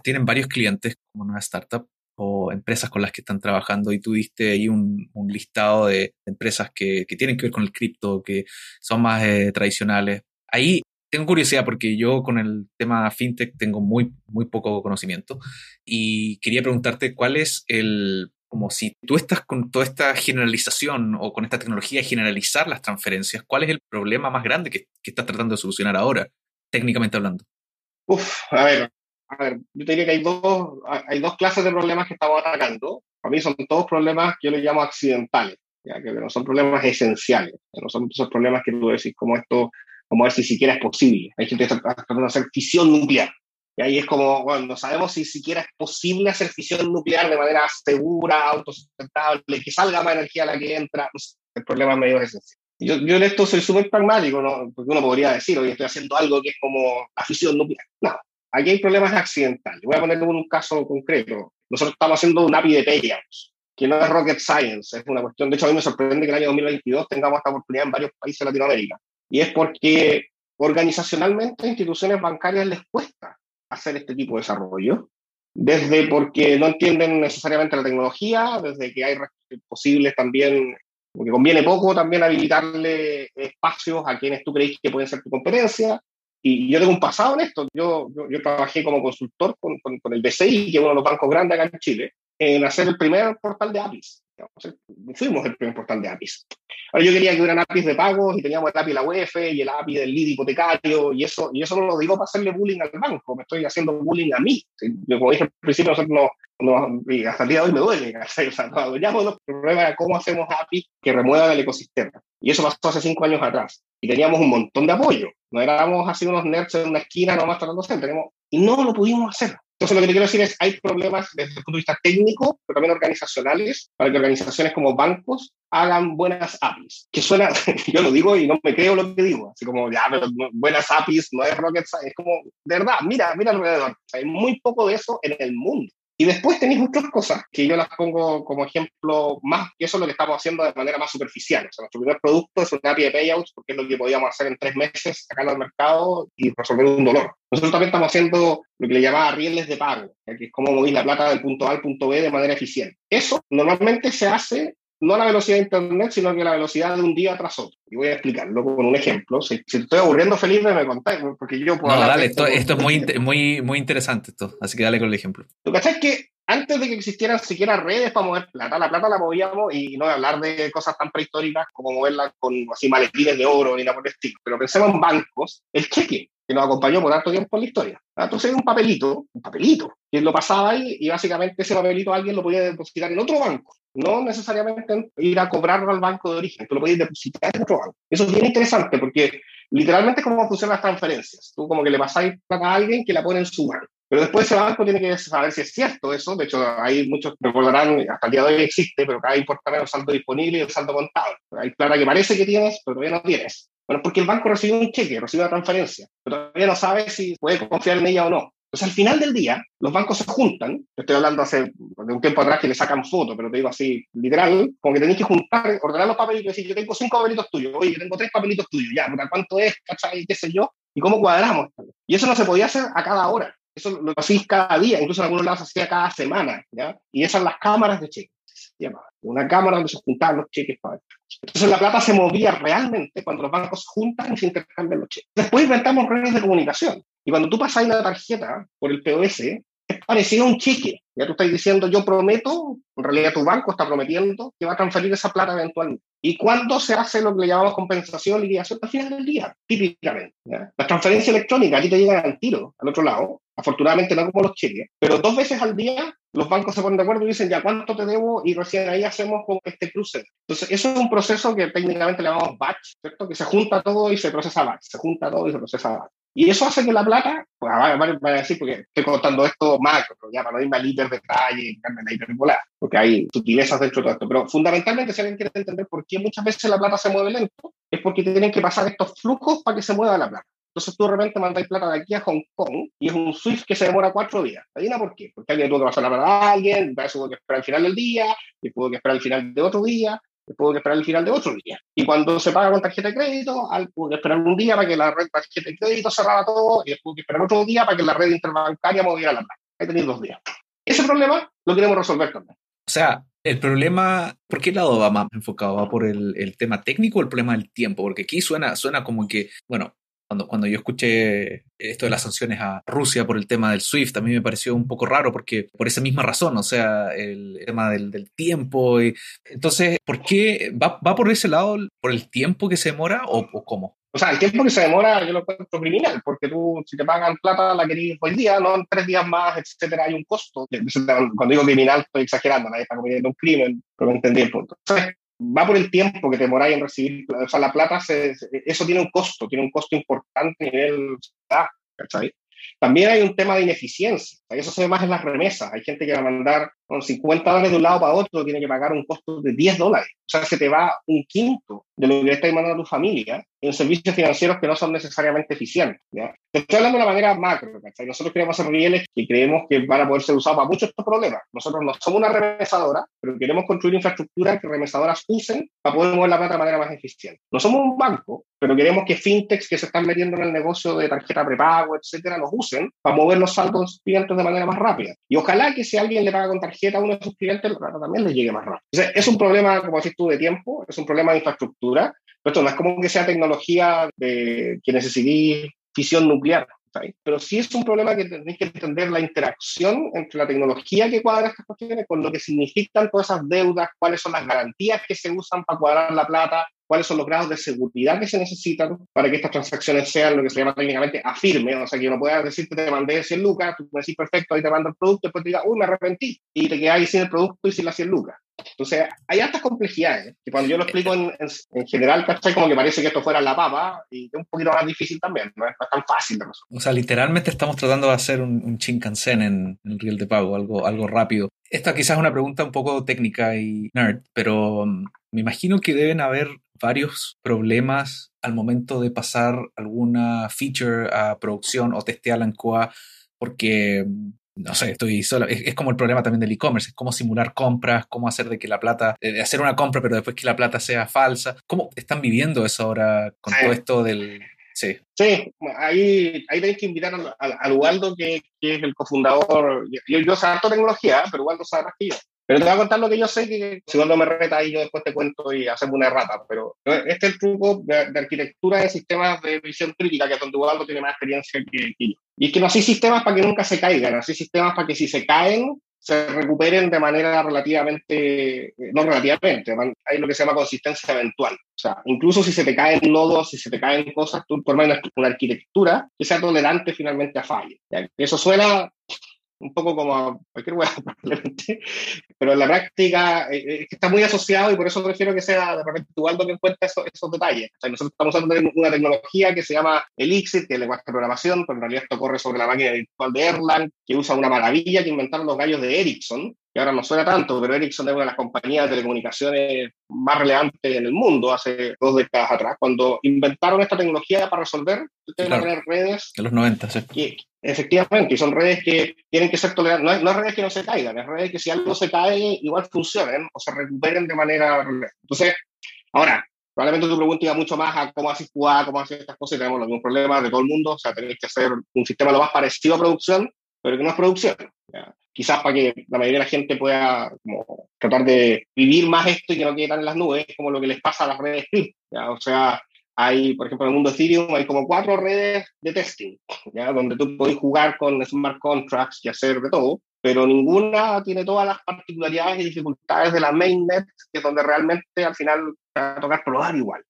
tienen varios clientes como una startup o empresas con las que están trabajando y tuviste ahí un, un listado de empresas que, que, tienen que ver con el cripto, que son más eh, tradicionales. Ahí tengo curiosidad porque yo con el tema fintech tengo muy, muy poco conocimiento y quería preguntarte cuál es el, como si tú estás con toda esta generalización o con esta tecnología de generalizar las transferencias, ¿cuál es el problema más grande que, estás tratando de solucionar ahora, técnicamente hablando? Uf, a ver, a ver, yo te diría que hay dos, hay dos clases de problemas que estamos atacando. Para mí son todos problemas que yo les llamo accidentales, ¿ya? que no son problemas esenciales, no son esos problemas que tú decís como esto, como ver si siquiera es posible. Hay gente que está tratando de hacer fisión nuclear. Y ahí es como, bueno, no sabemos si siquiera es posible hacer fisión nuclear de manera segura, autosustentable, que salga más energía a la que entra. Pues, el problema es medio esencial. Yo, en esto soy súper pragmático, ¿no? porque uno podría decir, oye, estoy haciendo algo que es como la fisión nuclear. No, Aquí hay problemas accidentales. Voy a poner un caso concreto. Nosotros estamos haciendo un API de payouts, que no es rocket science, es una cuestión. De hecho, a mí me sorprende que el año 2022 tengamos esta oportunidad en varios países de Latinoamérica. Y es porque organizacionalmente a instituciones bancarias les cuesta hacer este tipo de desarrollo. Desde porque no entienden necesariamente la tecnología, desde que hay posibles también, porque conviene poco también habilitarle espacios a quienes tú crees que pueden ser tu competencia, y yo tengo un pasado en esto. Yo, yo, trabajé como consultor con, con, el BCI, que es uno de los bancos grandes acá en Chile, en hacer el primer portal de APIs. Fuimos el primer portal de APIs. Ahora yo quería que hubieran APIs de pagos y teníamos el API de la UEF y el API del lead hipotecario y eso, y eso no lo digo para hacerle bullying al banco, me estoy haciendo bullying a mí. Yo, como dije al principio, nosotros no, no, hasta el día de hoy me duele. O sea, el problema era cómo hacemos APIs que remuevan el ecosistema. Y eso pasó hace cinco años atrás. Y teníamos un montón de apoyo. No éramos así unos nerds en una esquina nomás tratando de hacer. Y no lo pudimos hacer. Entonces, lo que te quiero decir es, hay problemas desde el punto de vista técnico, pero también organizacionales, para que organizaciones como bancos hagan buenas APIs. Que suena, yo lo digo y no me creo lo que digo, así como, ya, pero buenas APIs no es rocket science, es como, de verdad, mira, mira alrededor. hay muy poco de eso en el mundo. Y después tenéis otras cosas que yo las pongo como ejemplo más, que eso es lo que estamos haciendo de manera más superficial. O sea, nuestro primer producto es una API de payouts, porque es lo que podíamos hacer en tres meses, sacarlo al mercado y resolver un dolor. Nosotros también estamos haciendo lo que le llamaba rieles de pago, que es como movir la plata del punto A al punto B de manera eficiente. Eso normalmente se hace no la velocidad de Internet, sino que la velocidad de un día tras otro. Y voy a explicarlo con un ejemplo. Si, si estoy aburriendo, Felipe, me contáis, porque yo puedo... No, dale, esto, esto, es muy, muy, muy interesante, esto. así que dale con el ejemplo. ¿Tú cachás que antes de que existieran siquiera redes para mover plata, la plata la movíamos y no de hablar de cosas tan prehistóricas como moverla con así maletines de oro ni nada por el estilo. Pero pensemos en bancos, el cheque que nos acompañó por tanto tiempo en la historia. Entonces un papelito, un papelito, que lo pasaba ahí y básicamente ese papelito alguien lo podía depositar en otro banco. No necesariamente ir a cobrarlo al banco de origen, tú lo podías depositar en otro banco. Eso es bien interesante porque literalmente es como funcionan las transferencias. Tú como que le pasáis plata a alguien que la pone en su banco. Pero después ese banco tiene que saber si es cierto eso. De hecho, hay muchos recordarán, hasta el día de hoy existe, pero cada importa el saldo disponible y el saldo contado. Hay plata que parece que tienes, pero todavía no tienes. Bueno, porque el banco recibe un cheque, recibe una transferencia, pero todavía no sabe si puede confiar en ella o no. Entonces, al final del día, los bancos se juntan, estoy hablando hace de un tiempo atrás que le sacan fotos, pero te digo así, literal, como que tenéis que juntar, ordenar los papelitos y decir, yo tengo cinco papelitos tuyos, oye, yo tengo tres papelitos tuyos, ya, ¿cuánto es? ¿Cachai? ¿Qué sé yo? ¿Y cómo cuadramos? Y eso no se podía hacer a cada hora. Eso lo hacéis cada día, incluso en algunos lados hacía cada semana, ¿ya? Y esas son las cámaras de cheques, Una cámara donde se juntaban los cheques para Entonces la plata se movía realmente cuando los bancos se juntan y se intercambian los cheques. Después inventamos redes de comunicación. Y cuando tú pasas una tarjeta por el POS, es parecido a un cheque. Ya tú estás diciendo, yo prometo, en realidad tu banco está prometiendo que va a transferir esa plata eventualmente. ¿Y cuándo se hace lo que le llamamos compensación, liquidación? Al final del día, típicamente. La transferencia electrónica, aquí te llega al tiro, al otro lado. Afortunadamente no como los cheques, pero dos veces al día los bancos se ponen de acuerdo y dicen, ya, ¿cuánto te debo? Y recién ahí hacemos con este cruce. Entonces, eso es un proceso que técnicamente le llamamos batch, ¿cierto? Que se junta todo y se procesa batch, se junta todo y se procesa batch. Y eso hace que la plata, pues van a decir, porque estoy contando esto macro, ya para no irme al hiper detalle, la hiperbola, porque hay sutilezas dentro de todo esto. Pero fundamentalmente, si alguien quiere entender por qué muchas veces la plata se mueve lento, es porque tienen que pasar estos flujos para que se mueva la plata. Entonces tú de repente mandáis plata de aquí a Hong Kong y es un SWIFT que se demora cuatro días. ¿Adivina por qué? Porque alguien tuvo que pasar la plata a alguien, para eso tuvo que esperar el final del día, y tuvo que esperar el final de otro día, puedo que esperar el final de otro día. Y cuando se paga con tarjeta de crédito, puedo que esperar un día para que la red tarjeta de crédito cerrara todo y después que esperar otro día para que la red interbancaria moviera la plata. Ahí tenéis dos días. Ese problema lo queremos resolver también. O sea, el problema, ¿por qué lado va más enfocado? ¿Va por el, el, tema técnico o el problema del tiempo? Porque aquí suena, suena como que, bueno, cuando, cuando yo escuché esto de las sanciones a Rusia por el tema del SWIFT, a mí me pareció un poco raro porque por esa misma razón, o sea, el tema del, del tiempo. Y, entonces, ¿por qué va, va, por ese lado, por el tiempo que se demora o, o, cómo? O sea, el tiempo que se demora yo lo encuentro criminal, porque tú, si te pagan plata, la querís hoy día, no en tres días más, etcétera, hay un costo. Cuando digo criminal, estoy exagerando, nadie está cometiendo un crimen, pero me entendí el punto. Entonces, va por el tiempo que te demoráis en recibir, o sea, la plata, eso tiene un costo, tiene un costo importante a nivel. También hay un tema de ineficiencia, eso se ve más en las remesas, hay gente que va a mandar con 50 dólares de un lado para otro, tiene que pagar un costo de 10 dólares, o sea, se te va un quinto de lo que le estás mandando a tu familia en servicios financieros que no son necesariamente eficientes. ¿ya? Te estoy hablando de una manera macro, ¿cachai? Nosotros queremos hacer rieles que creemos que van a poder ser usados para muchos estos problemas. Nosotros no somos una remesadora, pero queremos construir infraestructura que remesadoras usen para poder mover la plata de manera más eficiente. No somos un banco, pero queremos que fintechs que se están metiendo en el negocio de tarjeta prepago, etcétera, los usen para mover los saldos clientes de manera más rápida. Y ojalá que si alguien le paga con tarjeta a uno de sus clientes, la plata también le llegue más rápido. es un problema, como decís tú, de tiempo, es un problema de infraestructura, esto no es como que sea tecnología de, que necesite fisión nuclear, pero sí es un problema que tenéis que entender la interacción entre la tecnología que cuadra estas cuestiones con lo que significan todas esas deudas, cuáles son las garantías que se usan para cuadrar la plata, cuáles son los grados de seguridad que se necesitan para que estas transacciones sean lo que se llama técnicamente afirme, o sea, que uno pueda decir que te mandé 100 lucas, tú me decís perfecto, ahí te mando el producto, después te diga, uy, me arrepentí, y te quedas ahí sin el producto y sin las 100 lucas. Entonces, hay altas complejidades, que cuando yo lo explico en, en, general, ¿cachai? Como que parece que esto fuera la papa, y es un poquito más difícil también, no es tan fácil de resolver. O sea, literalmente estamos tratando de hacer un, un Shinkansen en, en el riel de pago, algo, algo rápido. Esta quizás es una pregunta un poco técnica y nerd, pero mm, me imagino que deben haber varios problemas al momento de pasar alguna feature a producción o testearla en QA, porque mm, no sé, estoy solo. Es, como el problema también del e-commerce, es cómo simular compras, cómo hacer de que la plata, de hacer una compra, pero después que la plata sea falsa. ¿Cómo están viviendo eso ahora con todo esto del. Sí. Sí, ahí, ahí tenéis que invitar al, Ubaldo, que, que, es el cofundador. Yo, yo sé harto tecnología, pero Ubaldo sabe más que yo. Pero te voy a contar lo que yo sé, que si Ubaldo me reta ahí, yo después te cuento y hacemos una errata. Pero este es el truco de, arquitectura de sistemas de visión crítica, que es donde tiene más experiencia que, yo. Y es que no hay sistemas para que nunca se caigan, no hay sistemas para que si se caen, se recuperen de manera relativamente, no relativamente, hay lo que se llama consistencia eventual. O sea, incluso si se te caen nodos, si se te caen cosas, tú formas una, una arquitectura que sea tolerante finalmente a fallos. Eso suena un poco como cualquier hueá, probablemente, pero en la práctica eh, eh, está muy asociado y por eso prefiero que sea de repente Ubaldo que encuentre esos, esos detalles. O sea, nosotros estamos usando una tecnología que se llama Elixir, que es lenguaje de programación, pero en realidad esto corre sobre la máquina virtual de Erlang, que usa una maravilla que inventaron los gallos de Ericsson, ahora no suena tanto, pero Ericsson es una de las compañías de telecomunicaciones más relevantes en el mundo hace dos décadas atrás, cuando inventaron esta tecnología para resolver el tema de redes. En los 90, sí. Que, efectivamente, y son redes que tienen que ser toleradas, no, no es redes que no se caigan, es redes que si algo se cae, igual funcionen o se recuperen de manera... Entonces, ahora, Probablemente tu pregunta iba mucho más a cómo haces jugar, cómo haces estas cosas y tenemos los mismos problemas de todo el mundo. O sea, tenéis que hacer un sistema lo más parecido a producción, pero que no es producción. Quizás para que la mayoría de la gente pueda como, tratar de vivir más esto y que no quede tan en las nubes, como lo que les pasa a las redes O sea, hay, por ejemplo, en el mundo Ethereum hay como cuatro redes de testing, ¿ya? donde tú podés jugar con smart contracts y hacer de todo, pero ninguna tiene todas las particularidades y dificultades de la mainnet, que es donde realmente al final va a tocar probar igual.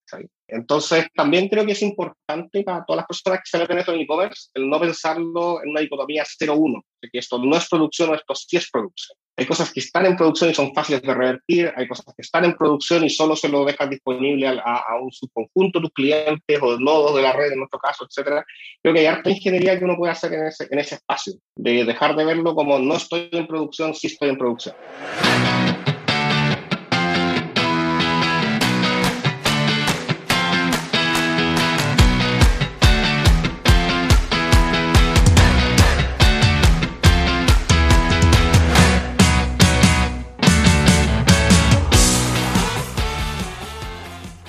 Entonces, también creo que es importante para todas las personas que se meten en e-commerce el no pensarlo en una dicotomía 0-1, de que esto no es producción o esto sí es producción. Hay cosas que están en producción y son fáciles de revertir, hay cosas que están en producción y solo se lo dejas disponible a, un subconjunto de tus clientes o nodos de la red, en nuestro caso, etcétera. Creo que hay harta ingeniería que uno puede hacer en ese, en ese espacio, de dejar de verlo como no estoy en producción, sí estoy en producción.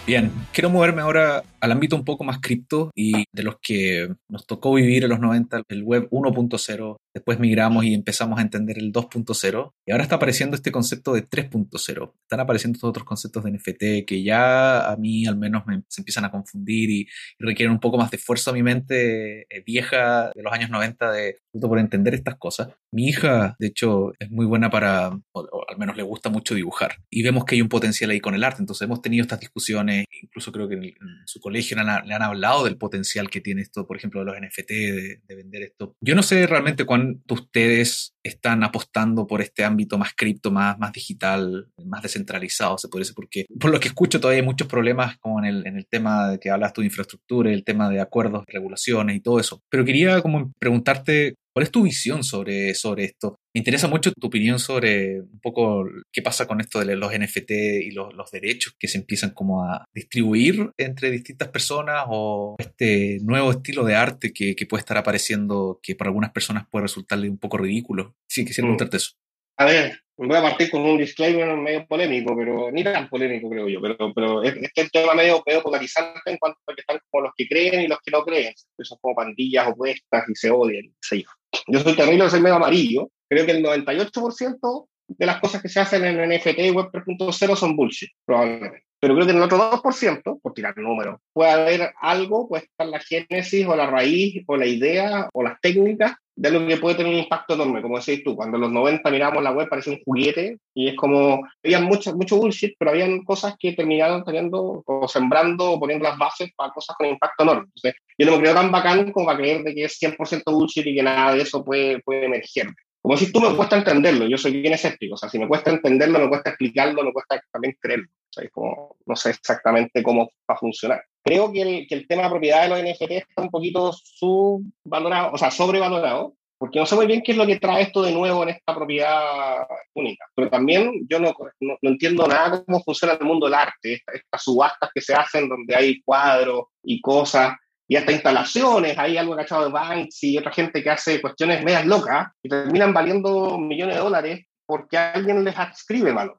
Bien, quiero moverme ahora al ámbito un poco más cripto y de los que nos tocó vivir en los 90, el web 1.0, después migramos y empezamos a entender el 2.0 y ahora está apareciendo este concepto de 3.0. Están apareciendo estos otros conceptos de NFT que ya a mí al menos me, se empiezan a confundir y, requieren un poco más de esfuerzo a mi mente eh, vieja de los años 90 de por entender estas cosas. Mi hija, de hecho, es muy buena para, o, al menos le gusta mucho dibujar y vemos que hay un potencial ahí con el arte. Entonces hemos tenido estas discusiones, incluso creo que en, su colegio le han, hablado del potencial que tiene esto, por ejemplo, de los NFT, de, de vender esto. Yo no sé realmente cuánto ustedes están apostando por este ámbito más cripto, más, más digital, más descentralizado, se puede decir, porque por lo que escucho todavía hay muchos problemas como en el, en el tema de que hablas tú de infraestructura, el tema de acuerdos, regulaciones y todo eso. Pero quería como preguntarte ¿Cuál es tu visión sobre, sobre esto? Me interesa mucho tu opinión sobre un poco qué pasa con esto de los NFT y los, los, derechos que se empiezan como a distribuir entre distintas personas o este nuevo estilo de arte que, que puede estar apareciendo que para algunas personas puede resultarle un poco ridículo. Sí, quisiera mm. preguntarte eso. A ver, voy a partir con un disclaimer medio polémico, pero ni tan polémico creo yo, pero, pero es, es el tema medio, medio polarizante en cuanto a que están como los que creen y los que no creen, que son como pandillas opuestas y se odian, se Yo. Soy terrible, soy medio amarillo, creo que el 98% de las cosas que se hacen en NFT y Web 3.0 son bullshit, probablemente. Pero creo que en el otro 2%, por tirar números, puede haber algo, puede estar la génesis o la raíz o la idea o las técnicas de lo que puede tener un impacto enorme, como decís tú, cuando en los 90 miramos la web parece un juguete y es como, había mucho, mucho bullshit, pero habían cosas que terminaron teniendo o sembrando o poniendo las bases para cosas con impacto enorme. Yo no me creo tan bacán como para creer de que es 100% bullshit y que nada de eso puede, puede emerger. Como si tú me cuesta entenderlo, yo soy bien escéptico, o sea, si me cuesta entenderlo, me cuesta explicarlo, me cuesta también creerlo. O sea, como, no sé exactamente cómo va a funcionar. Creo que el, que el tema de propiedad de los NFT está un poquito subvalorado, o sea, sobrevalorado, porque no sé muy bien qué es lo que trae esto de nuevo en esta propiedad única. Pero también yo no, no, entiendo nada cómo funciona el mundo del arte, estas subastas que se hacen donde hay cuadros y cosas y hasta instalaciones, hay algo cachado de Banks y otra gente que hace cuestiones medias locas y terminan valiendo millones de dólares porque alguien les adscribe valor.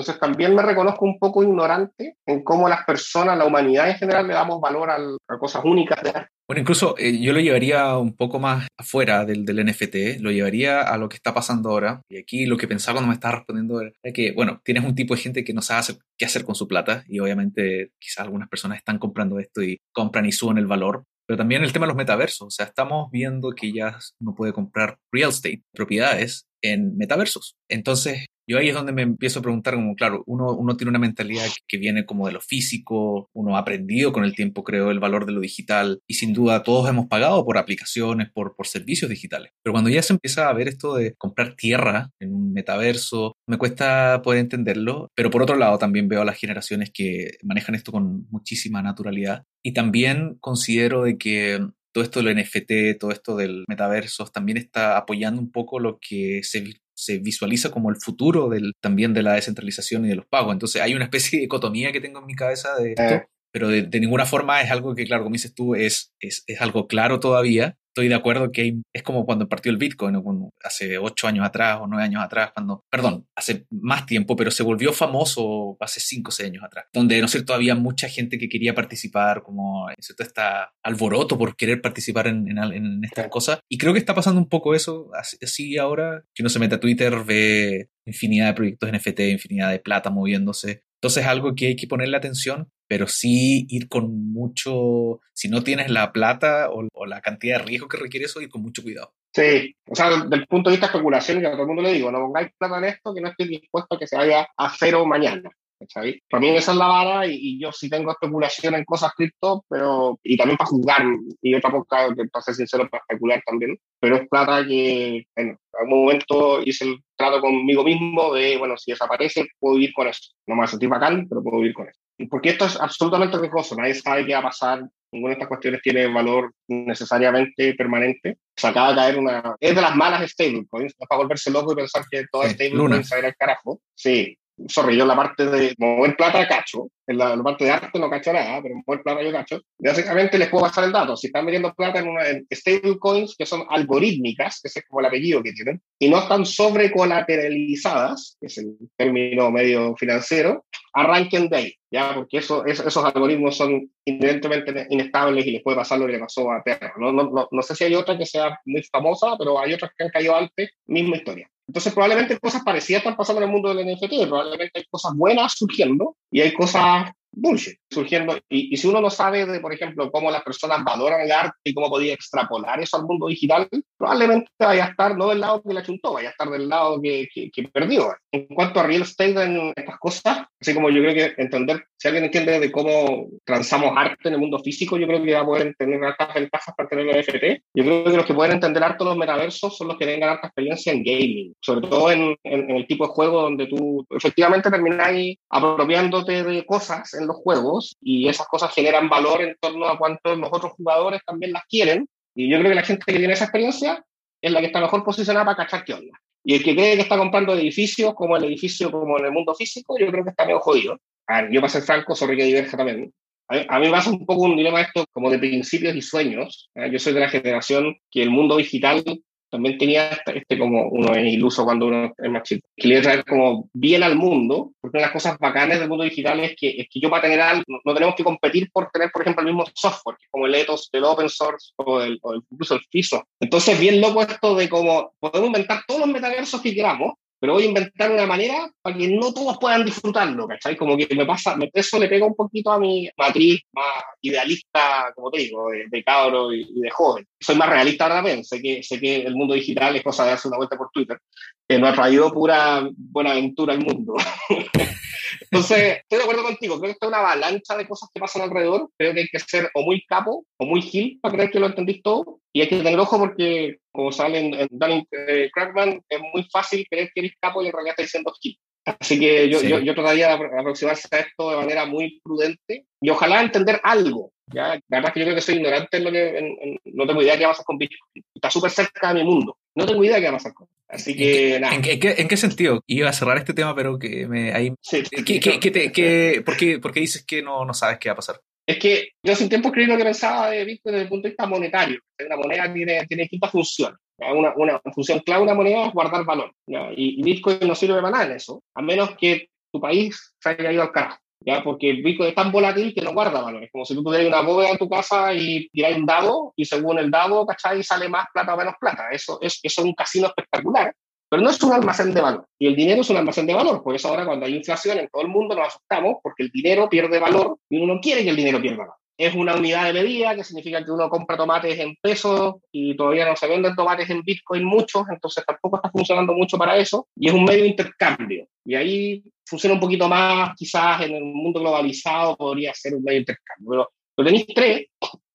Entonces también me reconozco un poco ignorante en cómo las personas, la humanidad en general, le damos valor a, cosas únicas de. Bueno, incluso eh, yo lo llevaría un poco más afuera del, del, NFT, lo llevaría a lo que está pasando ahora. Y aquí lo que pensaba cuando me estaba respondiendo era que, bueno, tienes un tipo de gente que no sabe qué hacer con su plata y obviamente quizás algunas personas están comprando esto y compran y suben el valor. Pero también el tema de los metaversos, o sea, estamos viendo que ya uno puede comprar real estate, propiedades en metaversos. Entonces, yo ahí es donde me empiezo a preguntar, como claro, uno, uno tiene una mentalidad que viene como de lo físico, uno ha aprendido con el tiempo, creo, el valor de lo digital y sin duda todos hemos pagado por aplicaciones, por, por servicios digitales. Pero cuando ya se empieza a ver esto de comprar tierra en un metaverso, me cuesta poder entenderlo, pero por otro lado también veo a las generaciones que manejan esto con muchísima naturalidad y también considero de que todo esto del NFT, todo esto del metaverso, también está apoyando un poco lo que se se visualiza como el futuro del, también de la descentralización y de los pagos. Entonces hay una especie de dicotomía que tengo en mi cabeza de esto, eh. pero de, ninguna forma es algo que, claro, como dices tú, es, es, es algo claro todavía estoy de acuerdo que es como cuando partió el Bitcoin, hace ocho años atrás o nueve años atrás, cuando, perdón, hace más tiempo, pero se volvió famoso hace cinco o seis años atrás, donde, ¿no cierto?, había mucha gente que quería participar, como, ¿no es cierto?, está alboroto por querer participar en, en, estas cosas. Y creo que está pasando un poco eso, así ahora, que uno se mete a Twitter, ve infinidad de proyectos NFT, infinidad de plata moviéndose. Entonces es algo que hay que ponerle atención pero sí ir con mucho, si no tienes la plata o, la cantidad de riesgo que requiere eso, ir con mucho cuidado. Sí, o sea, desde el punto de vista de especulación, y a todo el mundo le digo, no pongáis plata en esto que no estoy dispuesto a que se vaya a cero mañana. ¿sabes? Para mí esa es la vara y, yo sí tengo especulación en cosas cripto, pero y también para jugar y otra poca, para ser sincero, para especular también, pero es plata que en algún momento hice el trato conmigo mismo de, bueno, si desaparece, puedo vivir con eso. No me va a sentir bacán, pero puedo vivir con eso porque esto es absolutamente riesgoso, nadie sabe qué va a pasar, ninguna de estas cuestiones tiene valor necesariamente permanente. Se acaba de caer una... Es de las malas stablecoins, no para volverse loco y pensar que todas stablecoins se va a ir al carajo. Sí, sorry, yo la parte de mover plata cacho, en la, parte de arte no cacho nada, pero mover plata yo cacho. Básicamente les puedo pasar el dato. Si están metiendo plata en, una, stablecoins que son algorítmicas, que ese es como el apellido que tienen, y no están sobrecolateralizadas, que es el término medio financiero, arranquen de ahí, ¿ya? Porque eso, esos algoritmos son inherentemente inestables y les puede pasar lo que le pasó a Terra. No, no, no, no sé si hay otra que sea muy famosa, pero hay otras que han caído antes, misma historia. Entonces, probablemente cosas parecidas están pasando en el mundo del NFT, probablemente hay cosas buenas surgiendo y hay cosas bullshit surgiendo. Y, si uno no sabe, de, por ejemplo, cómo las personas valoran el arte y cómo podía extrapolar eso al mundo digital, probablemente vaya a estar no del lado que la chuntó, vaya a estar del lado que, que, perdió. En cuanto a real estate en estas cosas, así como yo creo que entender, si alguien entiende de cómo transamos arte en el mundo físico, yo creo que va a poder tener altas ventajas para tener el NFT. Yo creo que los que pueden entender harto los metaversos son los que tengan alta experiencia en gaming, sobre todo en, en, el tipo de juego donde tú efectivamente termináis apropiándote de cosas en los juegos y esas cosas generan valor en torno a cuántos los otros jugadores también las quieren. Y yo creo que la gente que tiene esa experiencia es la que está mejor posicionada para cachar qué onda. Y el que cree que está comprando edificios como el edificio, como en el mundo físico, yo creo que está medio jodido. A ver, yo para ser franco, sobre que diverja también. A mí, me pasa un poco un dilema esto como de principios y sueños. ¿eh? Yo soy de la generación que el mundo digital también tenía este como uno es iluso cuando uno es más chico, que le traer como bien al mundo, porque una de las cosas bacanas del mundo digital es que, es que yo para tener algo, no, tenemos que competir por tener, por ejemplo, el mismo software, como el ethos del open source o, el, incluso el FISO. Entonces, bien loco esto de cómo podemos inventar todos los metaversos que queramos, pero voy a inventar una manera para que no todos puedan disfrutarlo, ¿cachai? Como que me pasa, eso le pega un poquito a mi matriz más idealista, como te digo, de, cabro y, de joven. Soy más realista ahora también, sé que, sé que el mundo digital es cosa de darse una vuelta por Twitter, que nos ha traído pura buena aventura al mundo. Entonces, estoy de acuerdo contigo, creo que esto es una avalancha de cosas que pasan alrededor, creo que hay que ser o muy capo o muy gil para creer que lo entendís todo, y hay que tener ojo porque, como sale en, Danny eh, Crackman, es muy fácil creer que eres capo y en realidad estás diciendo gil. Así que yo, yo, yo, trataría de aproximarse a esto de manera muy prudente y ojalá entender algo. ¿Ya? La verdad es que yo creo que soy ignorante en lo que no tengo idea de qué va a pasar con Bitcoin. Está súper cerca de mi mundo. No tengo idea de qué va a pasar con Así que ¿En nada. ¿En qué, en qué, sentido? Iba a cerrar este tema, pero que me. Ahí, sí, ¿qué, qué, qué, por, qué, ¿Por qué dices que no, no sabes qué va a pasar? Es que yo hace un tiempo creí lo que pensaba de Bitcoin desde el punto de vista monetario. La moneda tiene, tiene distintas funciones. Una, una, función clave de una moneda es guardar valor. Y, Bitcoin no sirve para nada en eso, a menos que tu país se haya ido al carajo. ¿Ya? Porque el Bitcoin es tan volátil que no guarda valor. Es como si tú tuvieras una bóveda en tu casa y tiráis un dado y según el dado, ¿cachai? Sale más plata o menos plata. Eso es, eso es un casino espectacular pero no es un almacén de valor. Y el dinero es un almacén de valor. Por eso ahora cuando hay inflación en todo el mundo nos asustamos porque el dinero pierde valor y uno no quiere que el dinero pierda valor. Es una unidad de medida que significa que uno compra tomates en pesos y todavía no se venden tomates en Bitcoin muchos, entonces tampoco está funcionando mucho para eso. Y es un medio de intercambio. Y ahí funciona un poquito más, quizás en el mundo globalizado podría ser un medio de intercambio. Pero, pero tenéis tres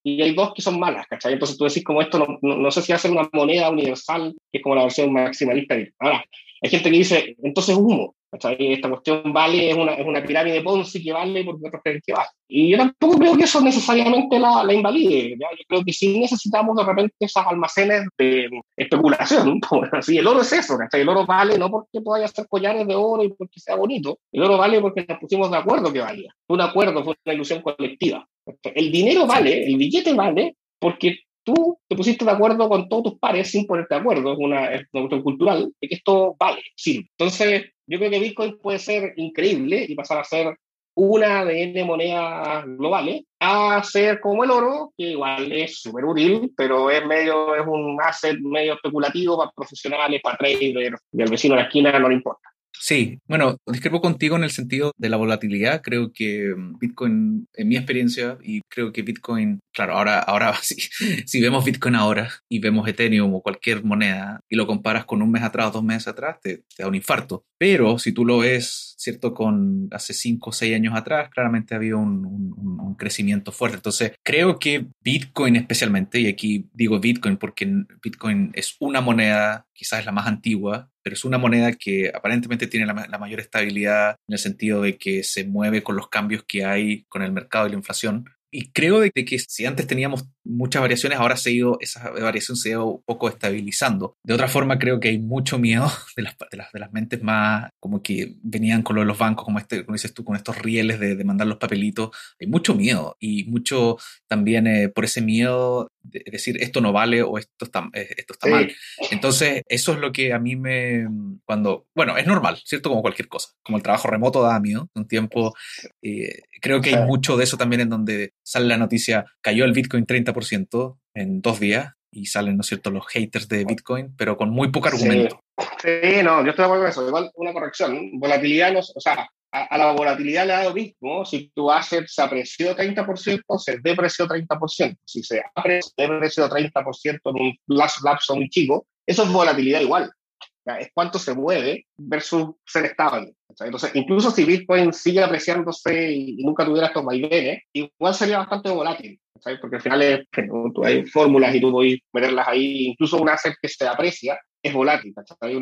y hay dos que son malas, ¿cachai? Entonces tú decís como esto, no, no, sé si ser una moneda universal, que es como la versión maximalista. Ahora, hay gente que dice, entonces humo. Esta cuestión vale, es una, es una pirámide Ponzi que vale porque otros creen que vale. Y yo tampoco creo que eso necesariamente la, la invalide. Yo creo que sí necesitamos de repente esos almacenes de especulación. Así, el oro es eso, El oro vale no porque pueda hacer collares de oro y porque sea bonito. El oro vale porque nos pusimos de acuerdo que valía. Fue un acuerdo, fue una ilusión colectiva. El dinero vale, el billete vale porque tú te pusiste de acuerdo con todos tus pares sin ponerte de acuerdo, es una, cultural, de que esto vale, sí. Entonces, yo creo que Bitcoin puede ser increíble y pasar a ser una de N monedas globales a ser como el oro, que igual es súper útil, pero es medio, es un asset medio especulativo para profesionales, para traders, y al vecino de la esquina no le importa. Sí, bueno, discrepo contigo en el sentido de la volatilidad. Creo que mm, Bitcoin, en mi experiencia, y creo que Bitcoin, claro, ahora, ahora si, si vemos Bitcoin ahora y vemos Ethereum o cualquier moneda y lo comparas con un mes atrás dos meses atrás, te, da un infarto. Pero si tú lo ves, ¿cierto? Con hace cinco o seis años atrás, claramente había un, un, un crecimiento fuerte. Entonces, creo que Bitcoin especialmente, y aquí digo Bitcoin porque Bitcoin es una moneda, quizás es la más antigua, pero es una moneda que aparentemente tiene la, mayor estabilidad en el sentido de que se mueve con los cambios que hay con el mercado y la inflación. Y creo de que si antes teníamos muchas variaciones, ahora se ha ido, esa variación se ha ido un poco estabilizando. De otra forma, creo que hay mucho miedo de las, de las, de las mentes más como que venían con lo de los bancos, como, este, como dices tú, con estos rieles de, de mandar los papelitos. Hay mucho miedo y mucho también eh, por ese miedo decir esto no vale o esto está, eh, esto está mal. Entonces, eso es lo que a mí me, cuando, bueno, es normal, ¿cierto? Como cualquier cosa, como el trabajo remoto da miedo, un tiempo, eh, creo que hay mucho de eso también en donde sale la noticia, cayó el Bitcoin 30% en dos días y salen, ¿no es cierto?, los haters de Bitcoin, pero con muy poco argumento. Sí, no, yo estoy de acuerdo con eso. Igual una corrección. Volatilidad, no, o sea, a, la volatilidad le da lo mismo. Si tu asset se apreció 30%, se depreció 30%. Si se depreció 30% en un lapso muy chico, eso es volatilidad igual. Es cuánto se mueve versus ser estable. Entonces, incluso si Bitcoin sigue apreciándose y, nunca tuviera estos vaivenes, igual sería bastante volátil. Porque al final es, hay fórmulas y tú puedes meterlas ahí. Incluso un asset que se aprecia es volátil,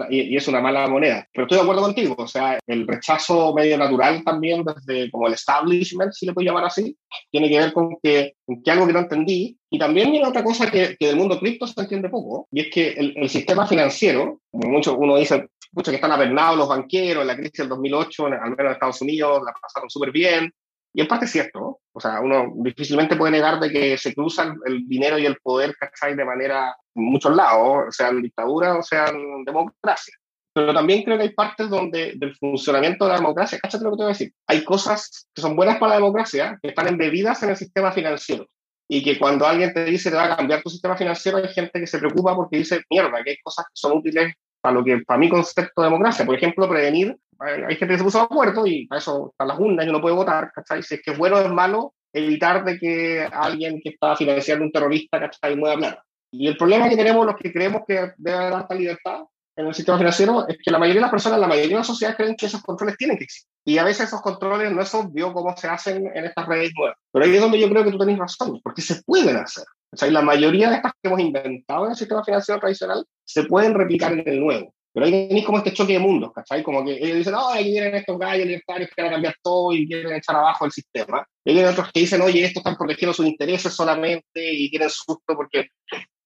y, es una mala moneda. Pero estoy de acuerdo contigo, o sea, el rechazo medio natural también, desde como el establishment, si le puedo llamar así, tiene que ver con que, que algo que no entendí. Y también viene otra cosa que, que, del mundo cripto se entiende poco, y es que el, el sistema financiero, como mucho uno dice, mucho que están avernados los banqueros, en la crisis del 2008, al menos en Estados Unidos, la pasaron súper bien, y en parte es cierto, o sea, uno difícilmente puede negar de que se cruzan el dinero y el poder, ¿cachai? De manera, en muchos lados, sean dictaduras o sean democracia. Pero también creo que hay partes donde del funcionamiento de la democracia, ¿cachai lo que te voy a decir? Hay cosas que son buenas para la democracia, que están embebidas en el sistema financiero. Y que cuando alguien te dice te va a cambiar tu sistema financiero, hay gente que se preocupa porque dice, mierda, que hay cosas que son útiles para lo que, para mi concepto de democracia. Por ejemplo, prevenir hay gente que se puso de acuerdo y para eso están las urnas y uno puede votar, ¿cachai? Si es que es bueno o es malo, evitar de que alguien que está financiando un terrorista, ¿cachai? Mueva plata. Y el problema que tenemos los que creemos que debe haber alta libertad en el sistema financiero es que la mayoría de las personas, la mayoría de las sociedades creen que esos controles tienen que existir. Y a veces esos controles no es obvio cómo se hacen en estas redes nuevas. Pero ahí es donde yo creo que tú tenés razón, porque se pueden hacer. O sea, la mayoría de estas que hemos inventado en el sistema financiero tradicional se pueden replicar en el nuevo. Pero ahí tenéis como este choque de mundos, ¿cachai? Como que ellos dicen, no, aquí vienen estos gallos libertarios que van a cambiar todo y quieren echar abajo el sistema. Y hay otros que dicen, oye, estos están protegiendo sus intereses solamente y tienen susto porque...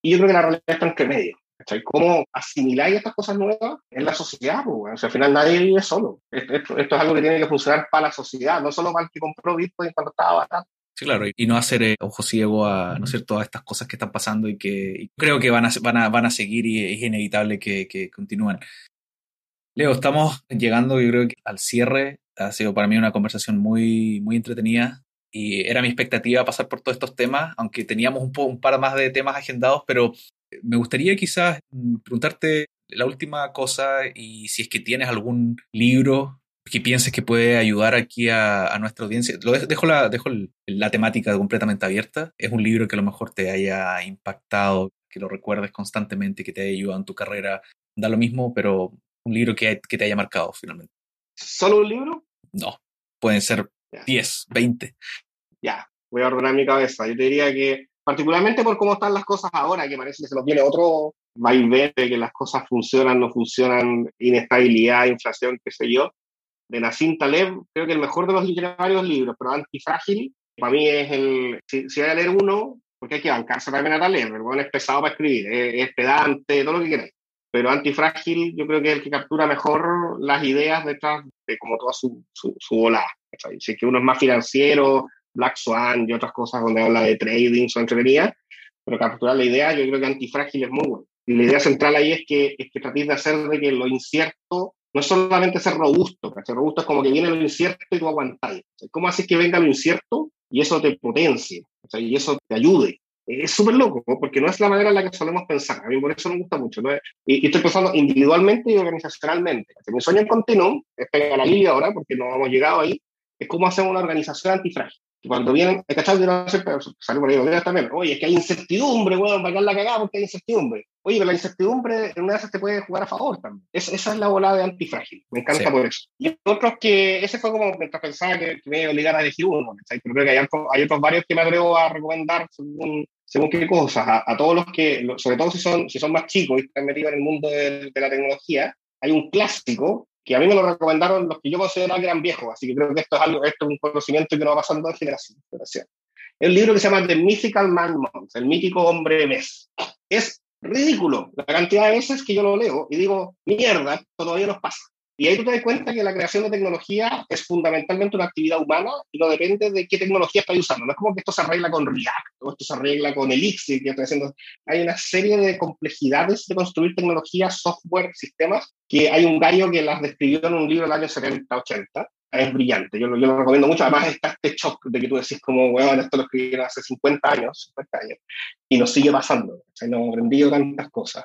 Y yo creo que la realidad está entre medio. ¿cachai? ¿Cómo asimiláis estas cosas nuevas en la sociedad? Pues, o sea, al final nadie vive solo. Esto, esto, es algo que tiene que funcionar para la sociedad, no solo para el que compró Bitcoin cuando estaba barato. Sí, claro, y no hacer eh, ojo ciego a, ¿no es cierto?, a estas cosas que están pasando y que creo que van a, van a, van a seguir y es inevitable que, que continúen. Leo, estamos llegando, yo creo que al cierre. Ha sido para mí una conversación muy, muy entretenida y era mi expectativa pasar por todos estos temas, aunque teníamos un, un par más de temas agendados, pero me gustaría quizás mm, preguntarte la última cosa y si es que tienes algún libro que pienses que puede ayudar aquí a, nuestra audiencia. Lo dejo, la, dejo la temática completamente abierta. Es un libro que a lo mejor te haya impactado, que lo recuerdes constantemente, que te haya ayudado en tu carrera. Da lo mismo, pero un libro que, que te haya marcado finalmente. ¿Solo un libro? No, pueden ser 10, 20. Ya, voy a ordenar mi cabeza. Yo te diría que, particularmente por cómo están las cosas ahora, que parece que se nos viene otro vaivén de que las cosas funcionan, no funcionan, inestabilidad, inflación, qué sé yo, de Nassim Taleb, creo que el mejor de los varios libros, pero Antifrágil, para mí es el, si, si, voy a leer uno, porque hay que bancarse también a Taleb, el bueno es pesado para escribir, es, pedante, todo lo que queráis. Pero Antifrágil yo creo que es el que captura mejor las ideas detrás de como toda su, su, su volada. Si es que uno es más financiero, Black Swan y otras cosas donde habla de trading, su entretenida, pero capturar la idea, yo creo que Antifrágil es muy bueno. Y la idea central ahí es que, es que tratéis de hacer de que lo incierto no es solamente ser robusto, ser robusto es como que viene lo incierto y tú aguantáis. ¿Cómo haces que venga lo incierto y eso te potencie y eso te ayude? Es súper loco, porque no es la manera en la que solemos pensar. A mí por eso me gusta mucho. Y, estoy pensando individualmente y organizacionalmente. Mi sueño en continuo es pegar la línea ahora, porque no hemos llegado ahí, es cómo hacer una organización antifrágil. Y cuando vienen, es cachado que no hacer, pero sale por ahí, también, oye, es que hay incertidumbre, bueno, para la cagada porque hay incertidumbre. Oye, pero la incertidumbre en una de esas te puede jugar a favor también. esa es la volada de antifrágil, me encanta por eso. Y otros que, ese fue como mientras pensaba que, me iba a obligar a elegir uno, pero creo que hay, hay, otros varios que me atrevo a recomendar según, según qué cosas, a, todos los que, sobre todo si son, si son más chicos y están metidos en el mundo de, de la tecnología, hay un clásico que a mí me lo recomendaron los que yo consideraba que eran viejos, así que creo que esto es algo, esto es un conocimiento que no va pasando de generación en generación. Es un libro que se llama The Mythical Man Month, el mítico hombre mes. Es ridículo la cantidad de veces que yo lo leo y digo, mierda, todavía nos pasa. Y ahí tú te das cuenta que la creación de tecnología es fundamentalmente una actividad humana y no depende de qué tecnología estás usando. No es como que esto se arregla con React o esto se arregla con Elixir, que estoy haciendo. Hay una serie de complejidades de construir tecnología, software, sistemas, que hay un gallo que las describió en un libro del año 70-80. Es brillante, yo lo, yo lo, recomiendo mucho. Además, está este shock de que tú decís, como, bueno, esto lo escribieron hace 50 años, 50 años, y nos sigue pasando. O sea, no aprendido tantas cosas.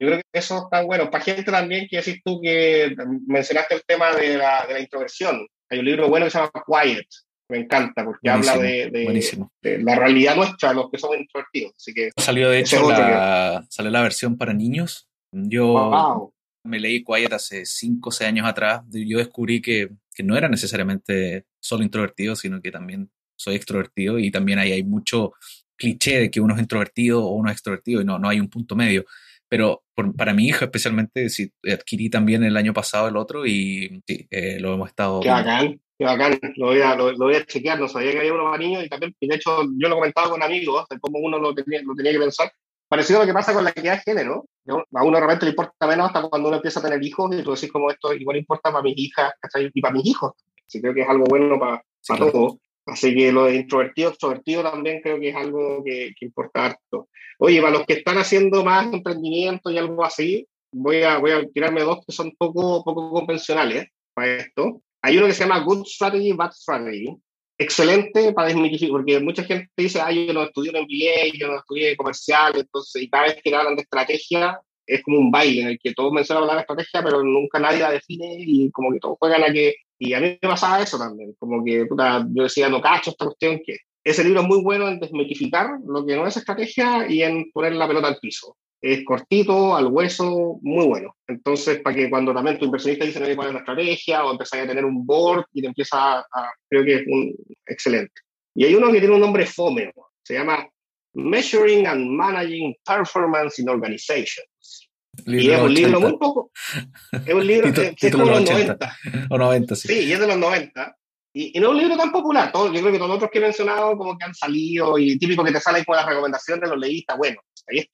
Yo creo que eso está bueno. Para gente también que decís tú que mencionaste el tema de la, de la introversión. Hay un libro bueno que se llama Quiet, me encanta porque habla de, de, la realidad nuestra, los que somos introvertidos. Así que salió de hecho la, salió la versión para niños. Yo me leí Quiet hace 5 o 6 años atrás. Yo descubrí que, que, no era necesariamente solo introvertido, sino que también soy extrovertido y también ahí hay mucho cliché de que uno es introvertido o uno es extrovertido y no, no hay un punto medio pero para mi hija especialmente, sí, adquirí también el año pasado el otro y sí, eh, lo hemos estado... Qué bacán, qué bacán, lo voy, a, lo, voy a chequear, no sabía que había uno para niños y también, y de hecho yo lo comentaba con amigos, de cómo uno lo tenía, lo tenía que pensar, parecido a lo que pasa con la equidad de género, a uno realmente le importa menos hasta cuando uno empieza a tener hijos y tú decís como esto igual importa para mis hijas y para mis hijos, así creo que es algo bueno para, para todos. Así que lo de introvertido, extrovertido también creo que es algo que, que, importa harto. Oye, para los que están haciendo más emprendimiento y algo así, voy a, voy a tirarme dos que son poco, poco convencionales para esto. Hay uno que se llama Good Strategy, Bad Strategy. Excelente para desmitificar, porque mucha gente dice, ay, yo no estudié en MBA, yo no estudié comercial, entonces, y cada vez que hablan de estrategia, es como un baile en el que todos mencionan la estrategia, pero nunca nadie la define y como que todos juegan a que y a mí me pasaba eso también, como que puta, yo decía, no cacho esta cuestión, que ese libro es muy bueno en desmitificar lo que no es estrategia y en poner la pelota al piso. Es cortito, al hueso, muy bueno. Entonces, para que cuando también tu inversionista dice cuál es la estrategia o empiezas a tener un board y te empieza a, creo que es un excelente. Y hay uno que tiene un nombre fome, se llama Measuring and Managing Performance in Organizations y es un libro muy poco. Es un libro que, es como los 90. O 90, sí. Sí, y es de los 90. Y, no es un libro tan popular. Todo, yo creo que todos los otros que he mencionado, como que han salido, y típico que te salen con las recomendaciones, los leí, está bueno.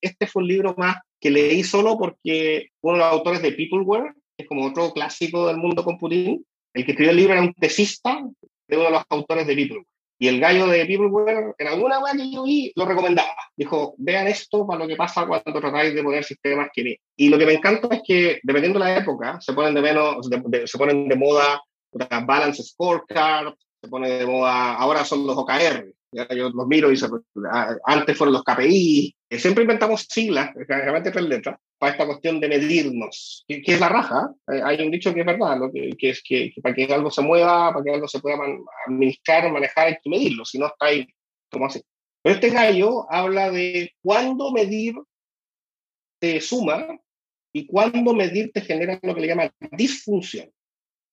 Este fue un libro más que leí solo porque uno de los autores de Peopleware, que es como otro clásico del mundo computing, el que escribió el libro era un tesista de uno de los autores de Peopleware. Y el gallo de Peopleware, en alguna web que yo vi, lo recomendaba. Dijo, vean esto para lo que pasa cuando tratáis de poner sistemas que... Y lo que me encanta es que, dependiendo de la época, se ponen de, menos, se ponen de moda Balance Scorecard, se pone de moda, ahora son los OKR. Yo los miro y se, antes fueron los KPI. Siempre inventamos siglas, realmente tres letras, para esta cuestión de medirnos, que, es la raja. Eh, hay un dicho que es verdad, que, es que, para que algo se mueva, para que algo se pueda administrar, manejar, hay que medirlo, si no está ahí, como así. Pero este gallo habla de cuándo medir te suma y cuándo medir te genera lo que le llama disfunción.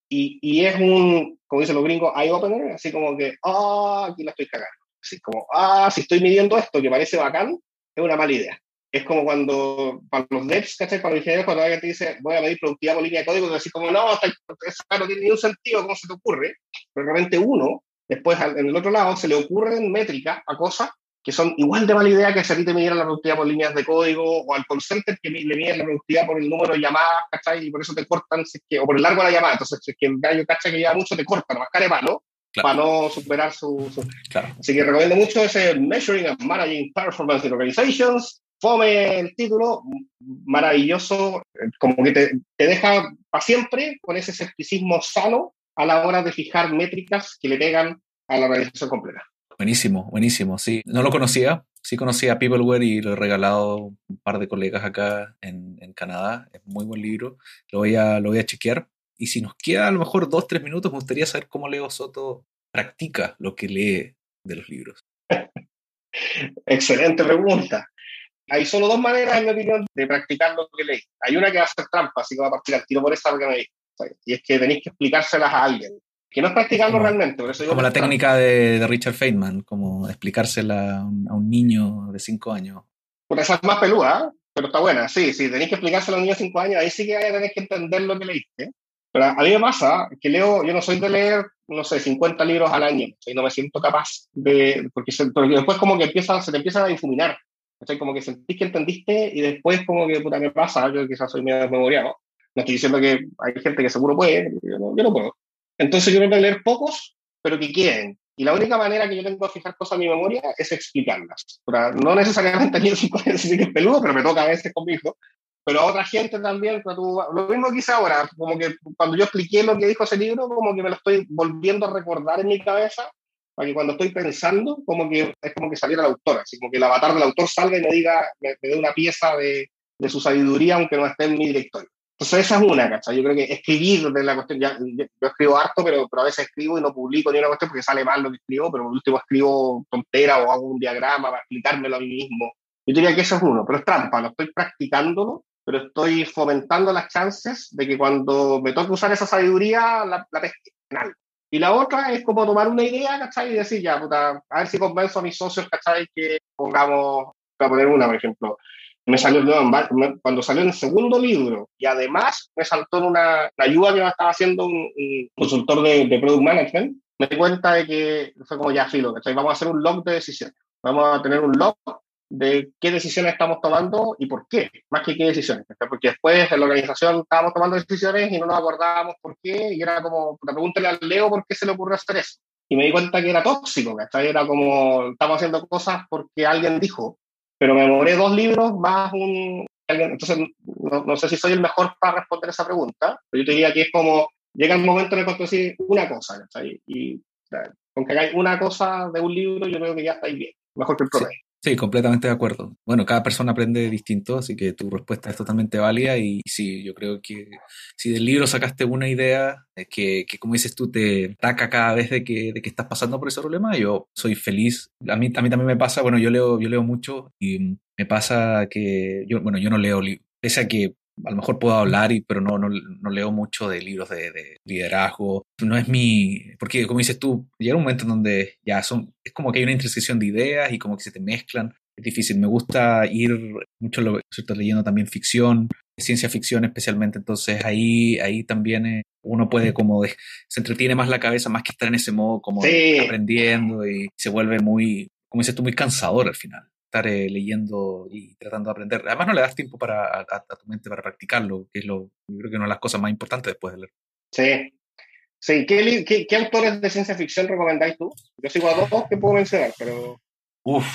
Y, y es un, como dicen los gringos, eye-opener, así como que, ah, aquí la estoy cagando. Así como, ah, si estoy midiendo esto que parece bacán, es una mala idea. es como cuando, para los devs, ¿cachai? Para los ingenieros, cuando alguien te dice, voy a medir productividad por línea de código, decís como, no, eso no tiene ningún sentido, ¿cómo se te ocurre? Pero realmente uno, después en el otro lado, se le ocurren métricas a cosas que son igual de mala idea que si a ti te midieran la productividad por líneas de código o al call center que le miden la productividad por el número de llamadas, ¿cachai? Y por eso te cortan, o por el largo de la llamada. Entonces, si es que el gallo cacha que lleva mucho, te cortan, más care malo, para no superar su... Claro. Así que recomiendo mucho ese Measuring and Managing Performance in Organizations. Fome el título, maravilloso, como que te, te deja para siempre con ese escepticismo sano a la hora de fijar métricas que le pegan a la organización completa. Buenísimo, buenísimo, sí. No lo conocía, sí conocía Peopleware y lo he regalado un par de colegas acá en, en, Canadá. Es muy buen libro, lo voy, a, lo voy a chequear. Y si nos queda a lo mejor dos, tres minutos, me gustaría saber cómo Leo Soto practica lo que lee de los libros. Excelente pregunta. Hay solo dos maneras, en mi opinión, de practicar lo que leí. Hay una que va a ser trampa, así que va a partir al tiro por esa que me dijo. Y es que tenéis que explicárselas a alguien que no es practicando realmente. como la técnica de, Richard Feynman, como explicársela a un, niño de 5 años. Pues esa es más peluda, pero está buena. Sí, sí, tenéis que explicársela a un niño de 5 años, ahí sí que tenéis que entender lo que leíste. Pero a mí me pasa que leo, yo no soy de leer, no sé, 50 libros al año, y no me siento capaz de, porque, después como que empieza, se te empieza a difuminar. O como que sentís que entendiste y después como que puta me pasa, yo quizás soy medio desmemoriado. No estoy diciendo que hay gente que seguro puede, yo no, yo no puedo. Entonces yo tengo que leer pocos, pero que quieren. Y la única manera que yo tengo de fijar cosas en mi memoria es explicarlas. no necesariamente mí sí que es peludo, pero me toca a veces conmigo. Pero a otra gente también, lo mismo que hice ahora, como que cuando yo expliqué lo que dijo ese libro, como que me lo estoy volviendo a recordar en mi cabeza, para que cuando estoy pensando, como que es como que saliera el autor, así como que el avatar del autor salga y me diga, me, me dé una pieza de, de su sabiduría, aunque no esté en mi directorio. Entonces esa es una, ¿cachai? Yo creo que escribir de la cuestión, ya, yo escribo harto, pero, pero a veces escribo y no publico ni una cuestión porque sale mal lo que escribo, pero por último escribo tontera o hago un diagrama para explicármelo a mí mismo. Yo diría que eso es uno, pero es trampa, no estoy practicándolo, pero estoy fomentando las chances de que cuando me toque usar esa sabiduría, la, la pesque. Y la otra es como tomar una idea, ¿cachai? Y decir, ya, puta, a ver si convenzo a mis socios, ¿cachai? Que pongamos, para poner una, por ejemplo, me salió cuando salió el segundo libro y además me saltó una ayuda que me estaba haciendo un, consultor de, Product Management, me di cuenta de que fue como ya filo, vamos a hacer un log de decisiones, vamos a tener un log de qué decisiones estamos tomando y por qué, más que qué decisiones, porque después en la organización estábamos tomando decisiones y no nos acordábamos por qué y era como, pregúntale al Leo por qué se le ocurrió hacer eso. Y me di cuenta que era tóxico, ¿cachai? Era como, estamos haciendo cosas porque alguien dijo, pero me demoré dos libros más un... Entonces, no, sé si soy el mejor para responder esa pregunta, pero yo te diría que es como, llega el momento en el que decir una cosa, Y con que hagáis una cosa de un libro, yo creo que ya estáis bien, mejor que el promedio. Sí, completamente de acuerdo. Bueno, cada persona aprende distinto, así que tu respuesta es totalmente válida y sí, yo creo que si del libro sacaste una idea que, que como dices tú, te ataca cada vez de que, de que estás pasando por ese problema, yo soy feliz. A mí, a mí también me pasa, bueno, yo leo, yo leo mucho y me pasa que, yo, bueno, yo no leo, pese a que a lo mejor puedo hablar, y, pero no, no, no leo mucho de libros de, de, liderazgo. No es mi. Porque, como dices tú, llega un momento en donde ya son. Es como que hay una intersección de ideas y como que se te mezclan. Es difícil. Me gusta ir mucho, lo, estoy leyendo también ficción, ciencia ficción especialmente. Entonces ahí, ahí también eh, uno puede como. se entretiene más la cabeza más que estar en ese modo como aprendiendo y se vuelve muy. Como dices tú, muy cansador al final estar eh, leyendo y tratando de aprender. Además no le das tiempo para, a, tu mente para practicarlo, que es lo, yo creo que una de las cosas más importantes después de leer. Sí. Sí, ¿Qué, qué, qué autores de ciencia ficción recomendáis tú? Yo sigo a dos que puedo mencionar, pero... Uf,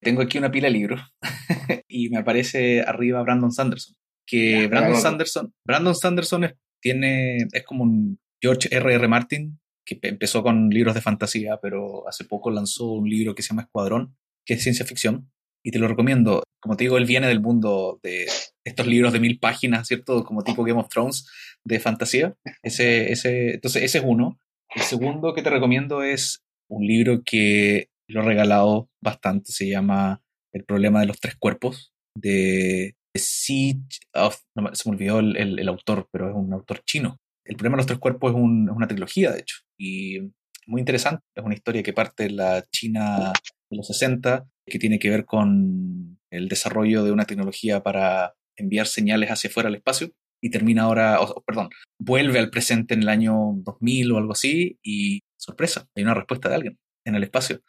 tengo aquí una pila de libros y me aparece arriba Brandon Sanderson. Que Brandon Sanderson, Brandon Sanderson es, tiene, es como un George R.R. R. Martin, que empezó con libros de fantasía, pero hace poco lanzó un libro que se llama Escuadrón, que es ciencia ficción, y te lo recomiendo. Como te digo, él viene del mundo de estos libros de mil páginas, ¿cierto? Como tipo Game of Thrones de fantasía. Ese, ese, entonces, ese es uno. El segundo que te recomiendo es un libro que lo he regalado bastante, se llama El problema de los tres cuerpos, de Siege of, no, se me olvidó el, el, autor, pero es un autor chino. El problema de los tres cuerpos es, un, es una trilogía, de hecho, y muy interesante. Es una historia que parte de la China de los 60 que tiene que ver con el desarrollo de una tecnología para enviar señales hacia afuera al espacio y termina ahora, perdón, vuelve al presente en el año 2000 o algo así y sorpresa, hay una respuesta de alguien en el espacio.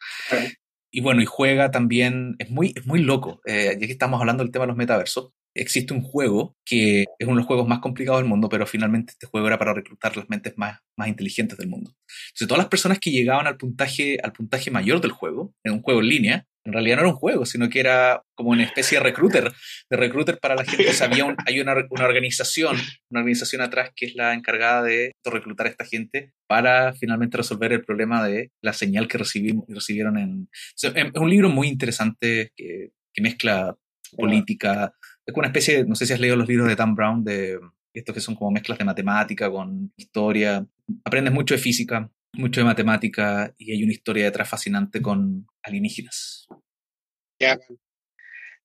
Y bueno, y juega también, es muy, es muy loco, eh, ya que estamos hablando del tema de los metaversos, existe un juego que es uno de los juegos más complicados del mundo, pero finalmente este juego era para reclutar las mentes más, más inteligentes del mundo. Entonces, todas las personas que llegaban al puntaje, al puntaje mayor del juego, en un juego en línea, en realidad no era un juego, sino que era como una especie de recruiter, de recruiter para la gente. O sea, había hay una, una, organización, una organización atrás que es la encargada de reclutar a esta gente para finalmente resolver el problema de la señal que recibimos, recibieron en... es un libro muy interesante que, que mezcla política, es una especie, de, no sé si has leído los libros de Dan Brown, de estos que son como mezclas de matemática con historia. Aprendes mucho de física, mucho de matemática y hay una historia detrás fascinante con alienígenas. Bacán.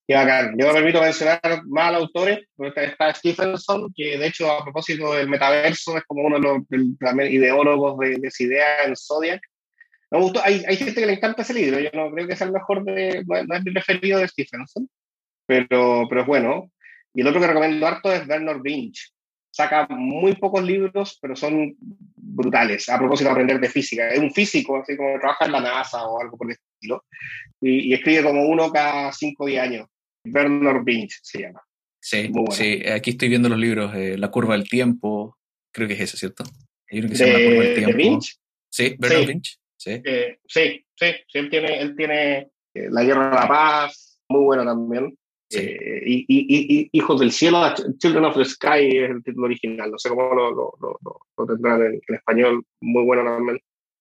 Qué bacán. Yo me permito mencionar más autores, está Stephenson, que de hecho a propósito del metaverso es como uno de los ideólogos de, esa idea en Zodiac. Me gustó, hay, hay, gente que le encanta ese libro, yo no creo que sea el mejor de, no es mi preferido de Stephenson, pero, pero es bueno. Y el otro que recomiendo harto es Bernard Winch. Saca muy pocos libros, pero son brutales, a propósito de aprender de física. Es un físico, así como trabaja en la NASA o algo por el estilo, y, escribe como uno cada 5 o 10 años. Bernard Winch se llama. Sí, sí, aquí estoy viendo los libros, eh, La curva del tiempo, creo que es ese, ¿cierto? Hay uno que se llama La curva del tiempo. Winch? Sí, Bernard. Sí. Eh, sí, sí, sí, él tiene, él tiene eh, La Guerra de la Paz, muy bueno también. Eh, y, y, Hijos del Cielo, Children of the Sky es el título original. No sé cómo lo, lo, lo, tendrán en, español. Muy bueno también.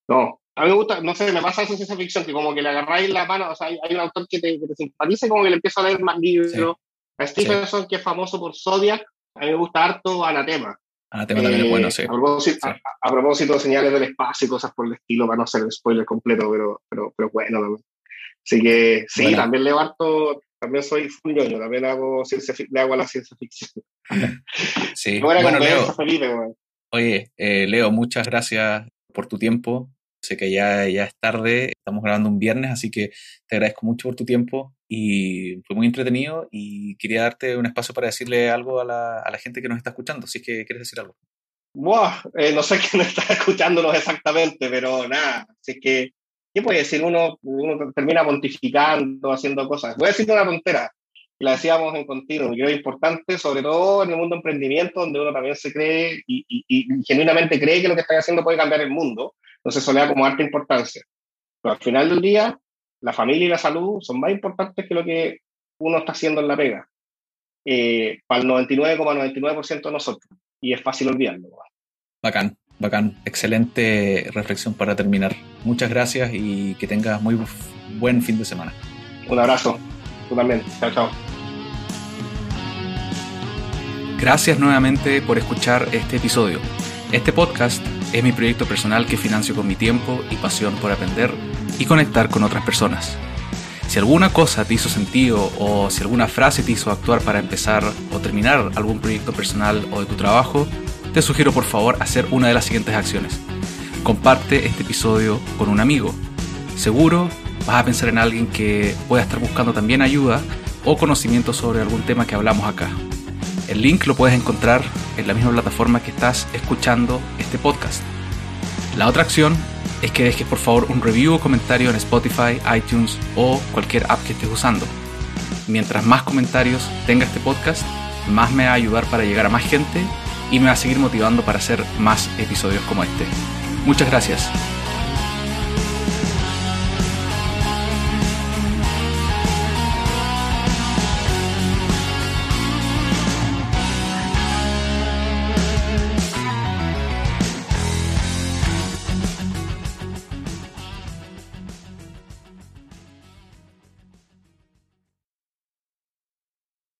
No, a mí me gusta, no sé, me pasa esa ciencia ficción que como que le agarráis la mano, o sea, hay, un autor que te, que te simpatiza como que le empieza a leer más libros. A Stephenson, que es famoso por Zodiac, a mí me gusta harto Anatema. Anatema también es bueno, sí. A propósito, de señales del espacio y cosas por el estilo, para no hacer el spoiler completo, pero, pero, pero bueno. Así que sí, también leo harto, también soy full también hago ciencia, le hago a la ciencia ficción. Sí, bueno, Leo, Oye, eh, Leo, muchas gracias por tu tiempo. Sé que ya, ya es tarde, estamos grabando un viernes, así que te agradezco mucho por tu tiempo y fue muy entretenido y quería darte un espacio para decirle algo a la, a la gente que nos está escuchando, si es que quieres decir algo. Buah, eh, no sé quién está escuchándonos exactamente, pero nada, así que ¿qué puede decir? Uno, uno termina pontificando, haciendo cosas. Voy a decir una tontera, la decíamos en continuo, creo importante, sobre todo en el mundo emprendimiento, donde uno también se cree y, genuinamente cree que lo que está haciendo puede cambiar el mundo. Entonces eso le da como alta importancia. Pero al final del día, la familia y la salud son más importantes que lo que uno está haciendo en la pega. Eh, para el 99,99% de nosotros. Y es fácil olvidarlo. Bacán. Bacán, excelente reflexión para terminar. Muchas gracias y que tengas muy buen fin de semana. Un abrazo. Tú también. Chao, chao. Gracias nuevamente por escuchar este episodio. Este podcast es mi proyecto personal que financio con mi tiempo y pasión por aprender y conectar con otras personas. Si alguna cosa te hizo sentido o si alguna frase te hizo actuar para empezar o terminar algún proyecto personal o de tu trabajo, te sugiero por favor hacer una de las siguientes acciones. Comparte este episodio con un amigo. Seguro vas a pensar en alguien que pueda estar buscando también ayuda o conocimiento sobre algún tema que hablamos acá. El link lo puedes encontrar en la misma plataforma que estás escuchando este podcast. La otra acción es que dejes por favor un review o comentario en Spotify, iTunes o cualquier app que estés usando. Mientras más comentarios tenga este podcast, más me va a ayudar para llegar a más gente y me va a seguir motivando para hacer más episodios como este. Muchas gracias.